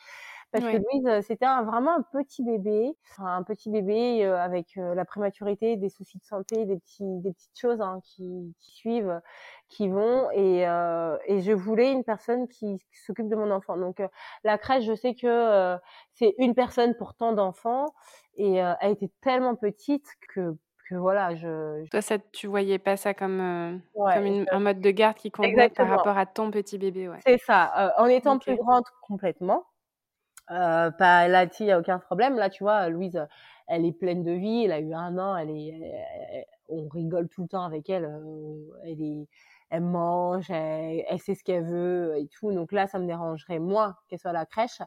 parce que Louise, c'était vraiment un petit bébé, enfin, un petit bébé euh, avec euh, la prématurité, des soucis de santé, des petits, des petites choses hein, qui, qui, suivent, qui vont, et, euh, et je voulais une personne qui, s'occupe de mon enfant. Donc la crèche, je sais que c'est une personne pour tant d'enfants, et elle était tellement petite que que voilà, je, Toi, ça, tu voyais pas ça comme, comme un mode de garde qui comptait par rapport à ton petit bébé, ouais. C'est ça. en étant plus grande complètement, euh, pas là-dessus, il y a aucun problème. Là, tu vois, Louise, elle est pleine de vie. Elle a eu un an. Elle est, on rigole tout le temps avec elle. Euh, elle est, elle mange, elle, sait ce qu'elle veut et tout. Donc là, ça me dérangerait moins qu'elle soit à la crèche.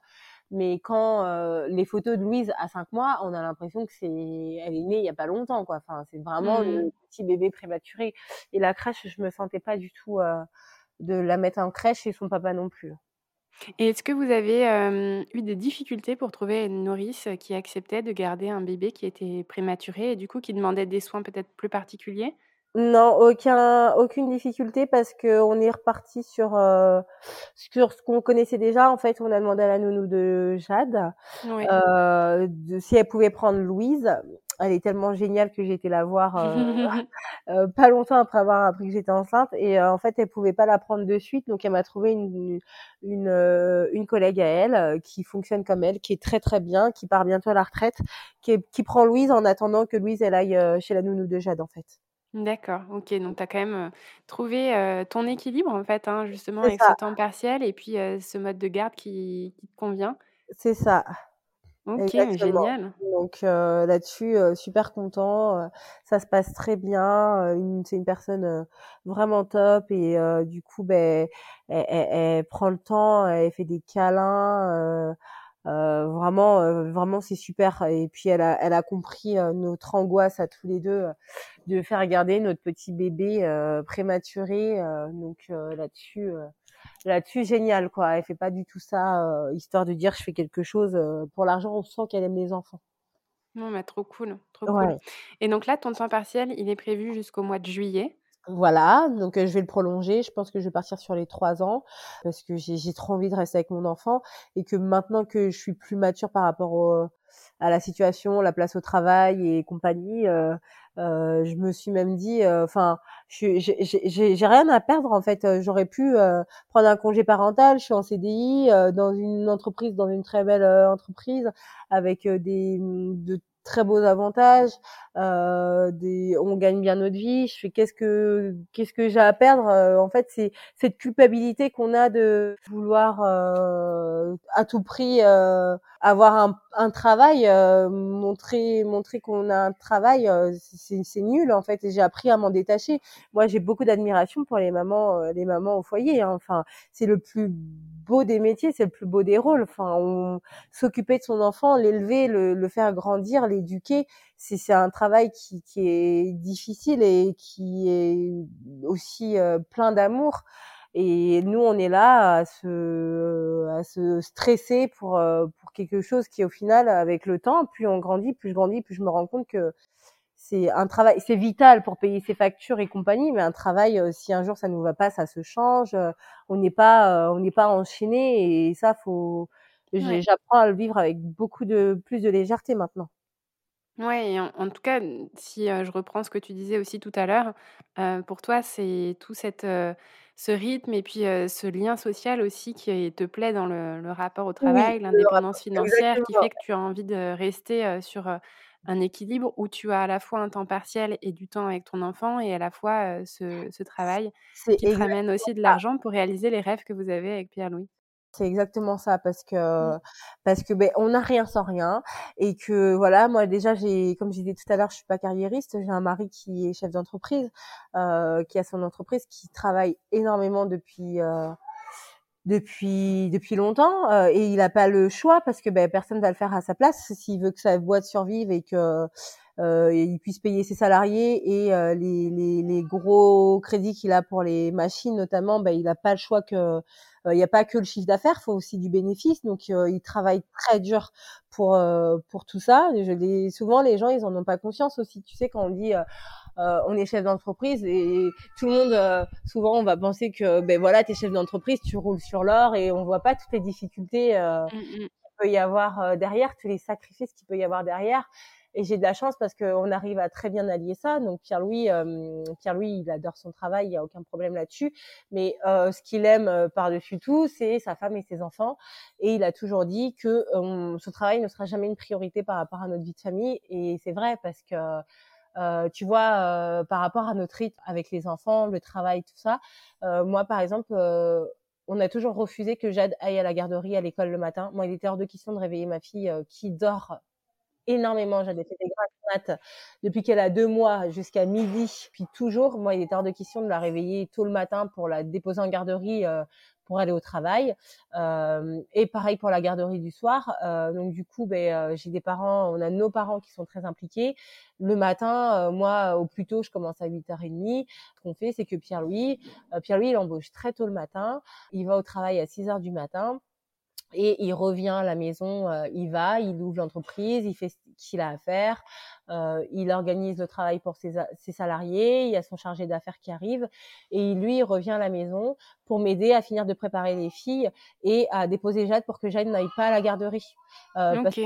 Mais quand euh, les photos de Louise à 5 mois, on a l'impression que c'est, elle est née il y a pas longtemps, quoi. Enfin, c'est vraiment le mmh. petit bébé prématuré. Et la crèche, je me sentais pas du tout euh, de la mettre en crèche et son papa non plus. Et est-ce que vous avez eu des difficultés pour trouver une nourrice qui acceptait de garder un bébé qui était prématuré et du coup qui demandait des soins peut-être plus particuliers? Non, aucun, aucune difficulté parce qu'on est reparti sur, euh, sur ce qu'on connaissait déjà. En fait, on a demandé à la nounou de Jade euh, de, si elle pouvait prendre Louise elle est tellement géniale que j'ai été la voir euh, euh, pas longtemps après avoir appris que j'étais enceinte et euh, en fait elle pouvait pas la prendre de suite donc elle m'a trouvé une une, une collègue à elle qui fonctionne comme elle qui est très très bien qui part bientôt à la retraite qui, qui prend Louise en attendant que Louise elle aille chez la nounou de Jade en fait. D'accord, ok. Donc, tu as quand même trouvé ton équilibre, en fait, hein, justement, avec ce temps partiel et puis ce mode de garde qui, qui te convient. C'est ça. OK, génial. Donc là-dessus, super content. ça se passe très bien. c'est une personne vraiment top et du coup, ben, elle, prend le temps, elle fait des câlins. vraiment, vraiment, c'est super. Et puis elle a, elle a compris notre angoisse à tous les deux de faire garder notre petit bébé prématuré. donc là-dessus là-dessus génial quoi. Elle fait pas du tout ça euh, histoire de dire je fais quelque chose euh, pour l'argent. On sent qu'elle aime les enfants. Non mais trop cool, trop cool. Et donc là ton temps partiel il est prévu jusqu'au mois de juillet? Voilà, donc euh, je vais le prolonger. Je pense que je vais partir sur les trois ans parce que j'ai trop envie de rester avec mon enfant et que maintenant que je suis plus mature par rapport à la situation, la place au travail et compagnie, euh, euh, je me suis même dit, euh, enfin, j'ai rien à perdre en fait. Euh, j'aurais pu prendre un congé parental. Je suis en CDI dans une entreprise, dans une très belle entreprise avec des de très beaux avantages. Euh, des, on gagne bien notre vie. Je fais qu'est-ce que qu'est-ce que j'ai à perdre En fait, c'est cette culpabilité qu'on a de vouloir euh, à tout prix euh, avoir un, un travail, montrer montrer qu'on a un travail. c'est nul en fait. J'ai appris à m'en détacher. Moi, j'ai beaucoup d'admiration pour les mamans, les mamans au foyer. Hein. Enfin, c'est le plus beau des métiers, c'est le plus beau des rôles. Enfin, s'occuper de son enfant, l'élever, le, faire grandir, l'éduquer, c'est c'est un travail qui, qui est difficile et qui est aussi euh, plein d'amour. Et nous, on est là à se, à se stresser pour, euh, pour quelque chose qui, au final, avec le temps, plus on grandit, plus je grandis, plus je me rends compte que c'est un travail, c'est vital pour payer ses factures et compagnie, mais un travail, euh, si un jour ça nous va pas, ça se change. Euh, on n'est pas, euh, on n'est pas enchaîné et ça, faut, j'apprends à le vivre avec beaucoup de plus de légèreté maintenant. Ouais, en, tout cas, si je reprends ce que tu disais aussi tout à l'heure, pour toi, c'est tout cette ce rythme et puis, ce lien social aussi qui te plaît dans le rapport au travail, l'indépendance financière qui fait que tu as envie de rester, sur, un équilibre où tu as à la fois un temps partiel et du temps avec ton enfant et à la fois, ce travail qui te ramène aussi de l'argent pour réaliser les rêves que vous avez avec Pierre-Louis. C'est exactement ça parce que mmh. parce que ben on n'a rien sans rien et que voilà moi déjà j'ai comme je disais tout à l'heure je suis pas carriériste j'ai un mari qui est chef d'entreprise euh, qui a son entreprise qui travaille énormément depuis euh, depuis depuis longtemps euh, et il n'a pas le choix parce que ben personne va le faire à sa place s'il veut que sa boîte survive et que euh, il puisse payer ses salariés et euh, les, les, gros crédits qu'il a pour les machines notamment, ben, il n'a pas le choix que il n'y a pas que le chiffre d'affaires, il faut aussi du bénéfice. Donc euh, il travaille très dur pour pour tout ça. Je souvent les gens ils en ont pas conscience aussi. Tu sais quand on dit euh, on est chef d'entreprise et tout le monde souvent on va penser que ben voilà t'es chef d'entreprise tu roules sur l'or et on voit pas toutes les difficultés euh, mmh, mmh. qu'il peut y avoir derrière tous les sacrifices qu'il peut y avoir derrière et j'ai de la chance parce qu'on arrive à très bien allier ça. Donc Pierre-Louis, euh, Pierre-Louis, il adore son travail, il n'y a aucun problème là-dessus. Mais euh, ce qu'il aime euh, par-dessus tout, c'est sa femme et ses enfants. Et il a toujours dit que ce travail ne sera jamais une priorité par rapport à notre vie de famille. Et c'est vrai parce que euh, tu vois, euh, par rapport à notre rythme avec les enfants, le travail, tout ça. Euh, moi, par exemple, on a toujours refusé que Jade aille à la garderie à l'école le matin. Moi, il était hors de question de réveiller ma fille qui dort énormément. J'avais fait des grasses depuis qu'elle a deux mois jusqu'à midi. Puis toujours, moi, il était hors de question de la réveiller tôt le matin pour la déposer en garderie euh, pour aller au travail. Euh, et pareil pour la garderie du soir. Euh, donc du coup, ben, euh, j'ai des parents, on a nos parents qui sont très impliqués. Le matin, euh, moi, au plus tôt, je commence à 8h30. Ce qu'on fait, c'est que Pierre-Louis, Pierre-Louis, il embauche très tôt le matin. Il va au travail à 6h du matin et il revient à la maison, euh, il va, il ouvre l'entreprise, il fait ce qu'il a à faire, euh, il organise le travail pour ses, ses, salariés, il y a son chargé d'affaires qui arrive, et lui, il revient à la maison pour m'aider à finir de préparer les filles et à déposer Jade pour que Jade n'aille pas à la garderie. Euh, parce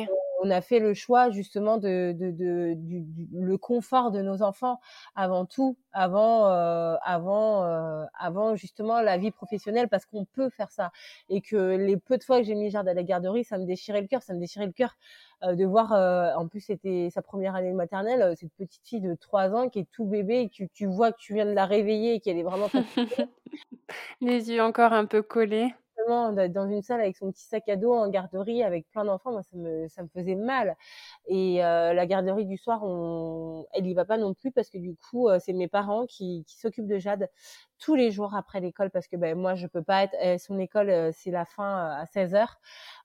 on a fait le choix justement de, du, le confort de nos enfants avant tout, avant euh, avant euh, avant justement la vie professionnelle parce qu'on peut faire ça et que les peu de fois que j'ai mis Jade à la garderie, ça me déchirait le cœur, ça me déchirait le cœur euh, de voir. En plus, c'était sa première année de maternelle, cette petite fille de 3 ans qui est tout bébé et que tu vois que tu viens de la réveiller et qu'elle est vraiment les yeux encore un peu collés d'être dans une salle avec son petit sac à dos en garderie avec plein d'enfants, moi ça me ça me faisait mal. Et euh, la garderie du soir, on, elle y va pas non plus parce que du coup euh, c'est mes parents qui, qui s'occupent de Jade tous les jours après l'école parce que ben moi je peux pas être euh, son école euh, c'est la fin à 16 h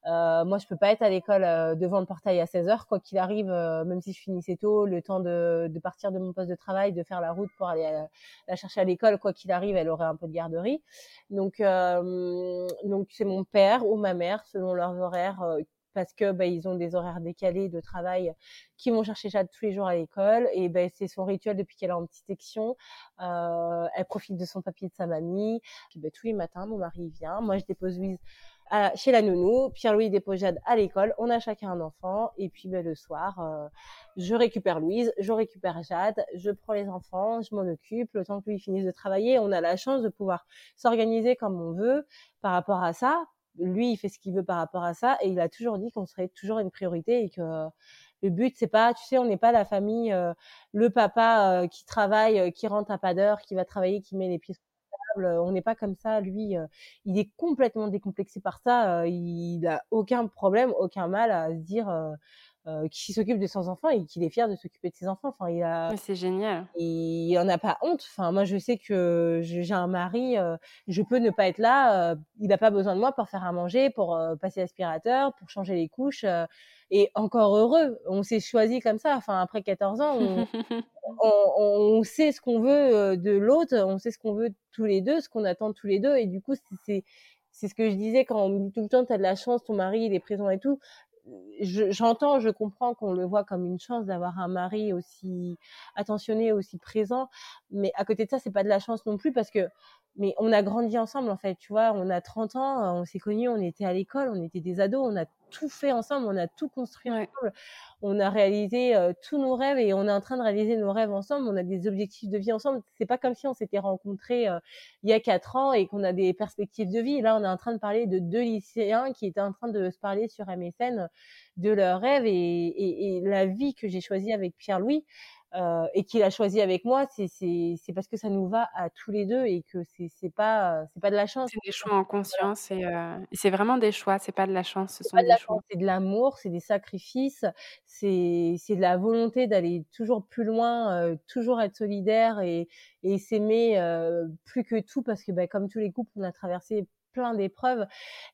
euh, moi je peux pas être à l'école devant le portail à 16 h quoi qu'il arrive même si je finissais tôt le temps de, de partir de mon poste de travail de faire la route pour aller la chercher à l'école quoi qu'il arrive elle aurait un peu de garderie. Donc donc c'est mon père ou ma mère selon leurs horaires parce que bah, ils ont des horaires décalés de travail qui vont chercher Jade tous les jours à l'école et ben c'est son rituel depuis qu'elle est en petite section. Euh, elle profite de son papier de sa mamie. Bah, tous les matins, mon mari vient. Moi, je dépose Louise chez la nounou. Pierre-Louis dépose Jade à l'école. On a chacun un enfant et puis ben, le soir, euh, je récupère Louise, je récupère Jade, je prends les enfants, je m'en occupe. Le temps que lui finisse de travailler, on a la chance de pouvoir s'organiser comme on veut par rapport à ça lui, il fait ce qu'il veut par rapport à ça et il a toujours dit qu'on serait toujours une priorité et que le but c'est pas, tu sais, on n'est pas la famille, euh, le papa euh, qui travaille, euh, qui rentre à pas d'heure, qui va travailler, qui met les pieds sur la table. On n'est pas comme ça. Lui, il est complètement décomplexé par ça. il a aucun problème, aucun mal à se dire euh, qui s'occupe de ses enfants et qu'il est fier de s'occuper de ses enfants. Enfin, il a. C'est génial. Il en a pas honte. Enfin, moi, je sais que j'ai un mari, euh, je peux ne pas être là. Euh, il n'a pas besoin de moi pour faire à manger, pour passer l'aspirateur, pour changer les couches. et encore heureux. On s'est choisi comme ça. Enfin, après 14 ans, on, on, on sait ce qu'on veut de l'autre, on sait ce qu'on veut tous les deux, ce qu'on attend tous les deux. Et du coup, c'est c'est ce que je disais quand on me dit tout le temps, tu as de la chance, ton mari, il est présent et tout j'entends, je, comprends qu'on le voit comme une chance d'avoir un mari aussi attentionné, aussi présent, mais à côté de ça, c'est pas de la chance non plus parce que mais on a grandi ensemble en fait, tu vois, on a 30 ans, on s'est connus, on était à l'école, on était des ados, on a tout fait ensemble, on a tout construit ensemble, on a réalisé tous nos rêves et on est en train de réaliser nos rêves ensemble, on a des objectifs de vie ensemble. C'est pas comme si on s'était rencontrés il y a quatre ans et qu'on a des perspectives de vie. Là, on est en train de parler de deux lycéens qui étaient en train de se parler sur MSN de leurs rêves et, et, et la vie que j'ai choisie avec Pierre-Louis. Euh, et qu'il a choisi avec moi, c'est parce que ça nous va à tous les deux et que c'est pas c'est pas de la chance. C'est des choix en conscience et, euh, c'est vraiment des choix, c'est pas de la chance, ce sont des choix. C'est de l'amour, c'est des sacrifices, c'est c'est de la volonté d'aller toujours plus loin, euh, toujours être solidaire et, et s'aimer euh, plus que tout parce que bah, comme tous les couples, on a traversé plein d'épreuves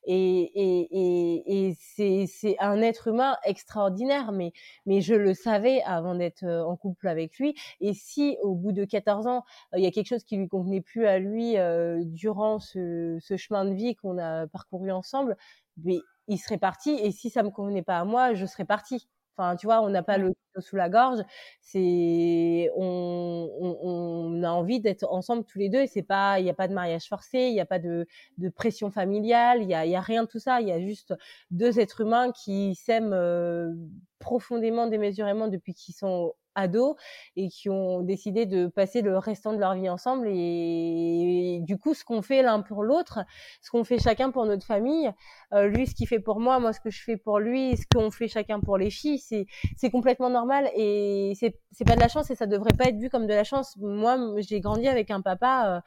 et, c'est, un être humain extraordinaire mais mais je le savais avant d'être euh, en couple avec lui. Et si au bout de 14 ans euh, il y a quelque chose qui lui convenait plus à lui euh, durant ce, ce chemin de vie qu'on a parcouru ensemble mais il serait parti et si ça me convenait pas à moi je serais partie Enfin, tu vois, on n'a pas le sous la gorge. C'est, on, on, a envie d'être ensemble tous les deux. Et c'est pas, il n'y a pas de mariage forcé, il n'y a pas de, de pression familiale, il y a, y a rien de tout ça. Il y a juste deux êtres humains qui s'aiment euh, profondément, démesurément depuis qu'ils sont ados et qui ont décidé de passer le restant de leur vie ensemble et, du coup ce qu'on fait l'un pour l'autre ce qu'on fait chacun pour notre famille euh, lui ce qu'il fait pour moi moi ce que je fais pour lui ce qu'on fait chacun pour les filles c'est c'est complètement normal et c'est c'est pas de la chance et ça devrait pas être vu comme de la chance. Moi j'ai grandi avec un papa euh,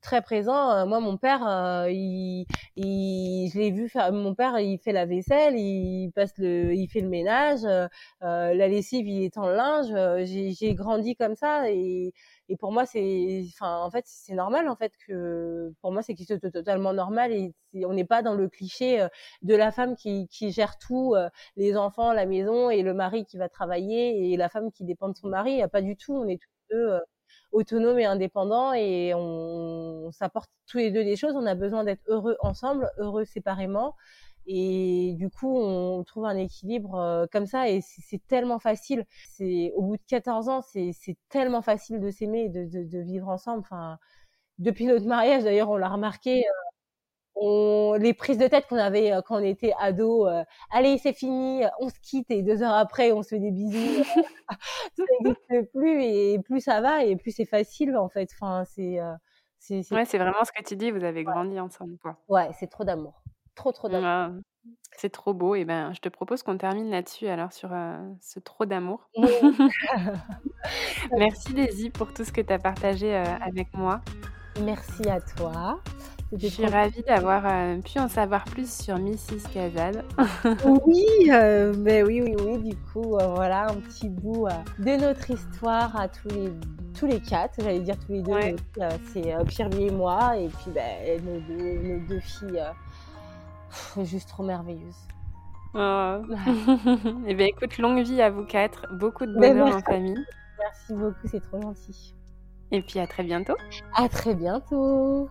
très présent. Euh, moi, mon père, euh, il, il, je l'ai vu faire. Mon père, il fait la vaisselle, il passe le, il fait le ménage, euh, la lessive, il est en linge. J'ai grandi comme ça et, et pour moi, c'est, enfin, en fait, c'est normal en fait que pour moi, c'est totalement normal et on n'est pas dans le cliché de la femme qui, qui gère tout, les enfants, la maison et le mari qui va travailler et la femme qui dépend de son mari. A pas du tout. On est tous deux autonome et indépendant et on, s'apporte tous les deux des choses. On a besoin d'être heureux ensemble, heureux séparément. Et du coup, on trouve un équilibre euh, comme ça et c'est tellement facile. C'est au bout de 14 ans, c'est tellement facile de s'aimer et de, de, de, vivre ensemble. Enfin, depuis notre mariage, d'ailleurs, on l'a remarqué. Euh, on, les prises de tête qu'on avait euh, quand on était ado, euh, allez c'est fini, on se quitte et deux heures après on se fait des bisous, ça n'existe plus et plus ça va et plus c'est facile en fait. Enfin c'est euh, c'est ouais c'est vraiment ce que tu dis, vous avez grandi ensemble quoi. Ouais c'est trop d'amour, trop trop d'amour. c'est trop beau et ben je te propose qu'on termine là-dessus alors sur ce trop d'amour. Merci Daisy pour tout ce que tu as partagé avec moi. Merci à toi. Je suis ravie d'avoir euh, pu en savoir plus sur Mrs. Kazad. oui, euh, mais oui, oui, oui. Du coup, euh, voilà un petit bout de notre histoire à tous les tous les quatre. J'allais dire tous les deux. c'est Pierre et moi, et puis ben, nos, deux, nos, deux, filles, juste trop merveilleuses. Oh. et eh bien, écoute, longue vie à vous quatre, beaucoup de ben, bonheur en famille. Merci beaucoup, c'est trop gentil. Et puis à très bientôt. À très bientôt.